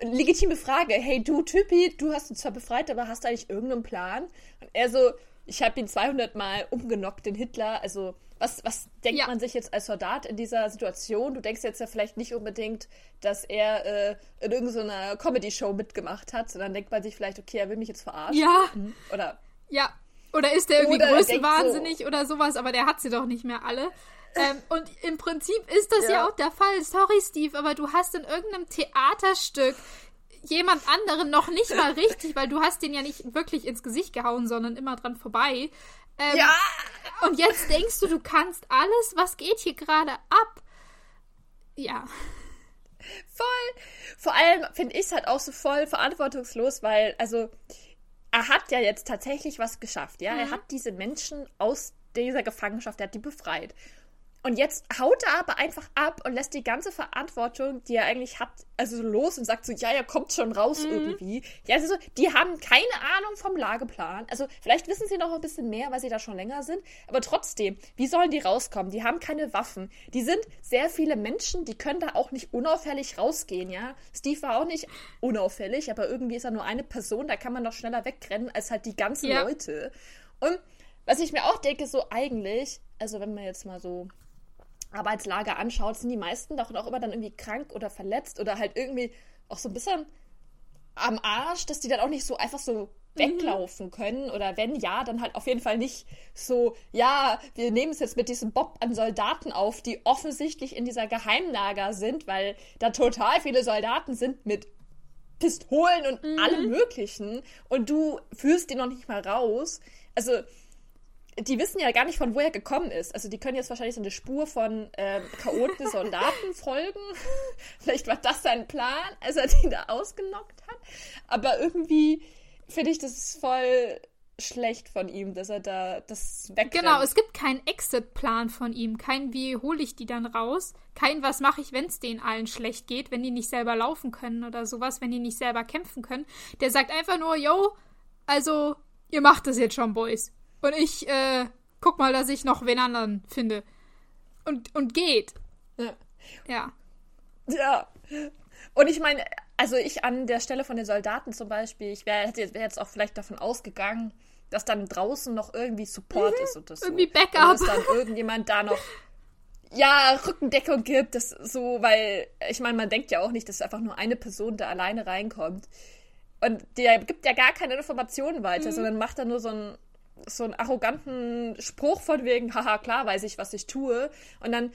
äh, legitime Frage. Hey, du Typi, du hast uns zwar befreit, aber hast du eigentlich irgendeinen Plan? Und er so, ich habe ihn 200 Mal umgenockt, den Hitler. Also, was, was denkt ja. man sich jetzt als Soldat in dieser Situation? Du denkst jetzt ja vielleicht nicht unbedingt, dass er äh, in irgendeiner Comedy-Show mitgemacht hat, sondern denkt man sich vielleicht, okay, er will mich jetzt verarschen. Ja. Mhm. Oder. Ja. Oder ist der irgendwie größenwahnsinnig so. oder sowas, aber der hat sie doch nicht mehr alle. Ähm, <laughs> und im Prinzip ist das ja. ja auch der Fall. Sorry, Steve, aber du hast in irgendeinem Theaterstück jemand anderen noch nicht mal <laughs> richtig, weil du hast den ja nicht wirklich ins Gesicht gehauen, sondern immer dran vorbei. Ähm, ja. Und jetzt denkst du, du kannst alles. Was geht hier gerade ab? Ja. Voll. Vor allem finde ich es halt auch so voll verantwortungslos, weil, also, er hat ja jetzt tatsächlich was geschafft, ja. Mhm. Er hat diese Menschen aus dieser Gefangenschaft, er hat die befreit. Und jetzt haut er aber einfach ab und lässt die ganze Verantwortung, die er eigentlich hat, also los und sagt so, ja, er kommt schon raus mhm. irgendwie. Ja, also die haben keine Ahnung vom Lageplan. Also vielleicht wissen sie noch ein bisschen mehr, weil sie da schon länger sind. Aber trotzdem, wie sollen die rauskommen? Die haben keine Waffen. Die sind sehr viele Menschen, die können da auch nicht unauffällig rausgehen, ja. Steve war auch nicht unauffällig, aber irgendwie ist er nur eine Person, da kann man doch schneller wegrennen als halt die ganzen ja. Leute. Und was ich mir auch denke, so eigentlich, also wenn man jetzt mal so Arbeitslager anschaut, sind die meisten doch auch immer dann irgendwie krank oder verletzt oder halt irgendwie auch so ein bisschen am Arsch, dass die dann auch nicht so einfach so weglaufen mhm. können oder wenn ja, dann halt auf jeden Fall nicht so, ja, wir nehmen es jetzt mit diesem Bob an Soldaten auf, die offensichtlich in dieser Geheimlager sind, weil da total viele Soldaten sind mit Pistolen und mhm. allem möglichen und du führst die noch nicht mal raus. Also die wissen ja gar nicht, von wo er gekommen ist. Also die können jetzt wahrscheinlich so eine Spur von ähm, chaoten Soldaten folgen. <laughs> Vielleicht war das sein Plan, als er die da ausgenockt hat. Aber irgendwie finde ich das voll schlecht von ihm, dass er da das wegrennt. Genau, es gibt keinen Exit-Plan von ihm. Kein, wie hole ich die dann raus? Kein, was mache ich, wenn es denen allen schlecht geht, wenn die nicht selber laufen können oder sowas, wenn die nicht selber kämpfen können. Der sagt einfach nur, yo, also, ihr macht das jetzt schon, Boys. Und ich, äh, guck mal, dass ich noch wen anderen finde. Und, und geht. Ja. Ja. Ja. Und ich meine, also ich an der Stelle von den Soldaten zum Beispiel, ich wäre wär jetzt auch vielleicht davon ausgegangen, dass dann draußen noch irgendwie Support mhm, ist und das irgendwie so. Backup. dass dann irgendjemand da noch ja, Rückendeckung gibt, das so, weil ich meine, man denkt ja auch nicht, dass einfach nur eine Person da alleine reinkommt. Und der gibt ja gar keine Informationen weiter, mhm. sondern macht da nur so einen, so einen arroganten Spruch von wegen, haha, klar weiß ich, was ich tue. Und dann,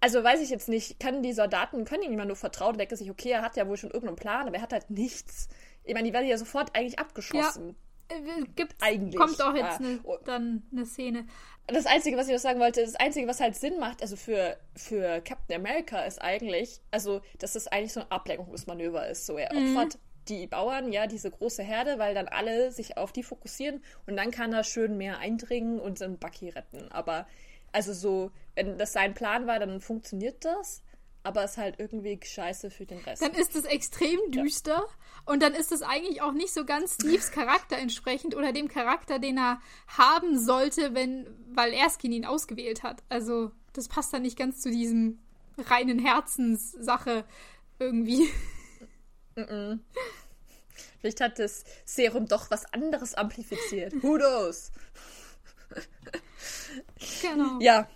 also weiß ich jetzt nicht, können die Soldaten, können ihm immer nur vertrauen, denken sich, okay, er hat ja wohl schon irgendeinen Plan, aber er hat halt nichts. Ich meine, die werden ja sofort eigentlich abgeschossen. Ja, äh, gibt's, eigentlich. Kommt auch jetzt ja. ne, dann eine Szene. Das Einzige, was ich noch sagen wollte, das Einzige, was halt Sinn macht, also für, für Captain America ist eigentlich, also, dass es eigentlich so ein Ablenkungsmanöver ist. So, er mhm. Die Bauern, ja, diese große Herde, weil dann alle sich auf die fokussieren und dann kann er schön mehr eindringen und den Bucky retten. Aber also so, wenn das sein Plan war, dann funktioniert das, aber es ist halt irgendwie scheiße für den Rest. Dann ist es extrem düster ja. und dann ist es eigentlich auch nicht so ganz Steves Charakter entsprechend oder dem Charakter, den er haben sollte, wenn, weil Erskine ihn ausgewählt hat. Also das passt dann nicht ganz zu diesem reinen Herzenssache irgendwie. Mm -mm. Vielleicht hat das Serum doch was anderes amplifiziert. Who knows? Genau. Ja,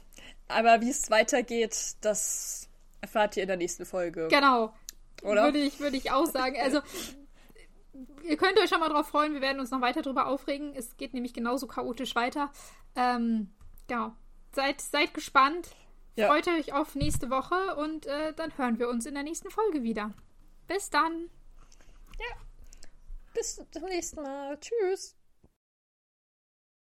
aber wie es weitergeht, das erfahrt ihr in der nächsten Folge. Genau. Oder? Würde ich, würde ich auch sagen. Also, ihr könnt euch schon mal drauf freuen. Wir werden uns noch weiter drüber aufregen. Es geht nämlich genauso chaotisch weiter. Ähm, genau. Seid, seid gespannt. Ja. Freut euch auf nächste Woche und äh, dann hören wir uns in der nächsten Folge wieder. Bis dann. Ja. Bis zum nächsten Mal. Tschüss.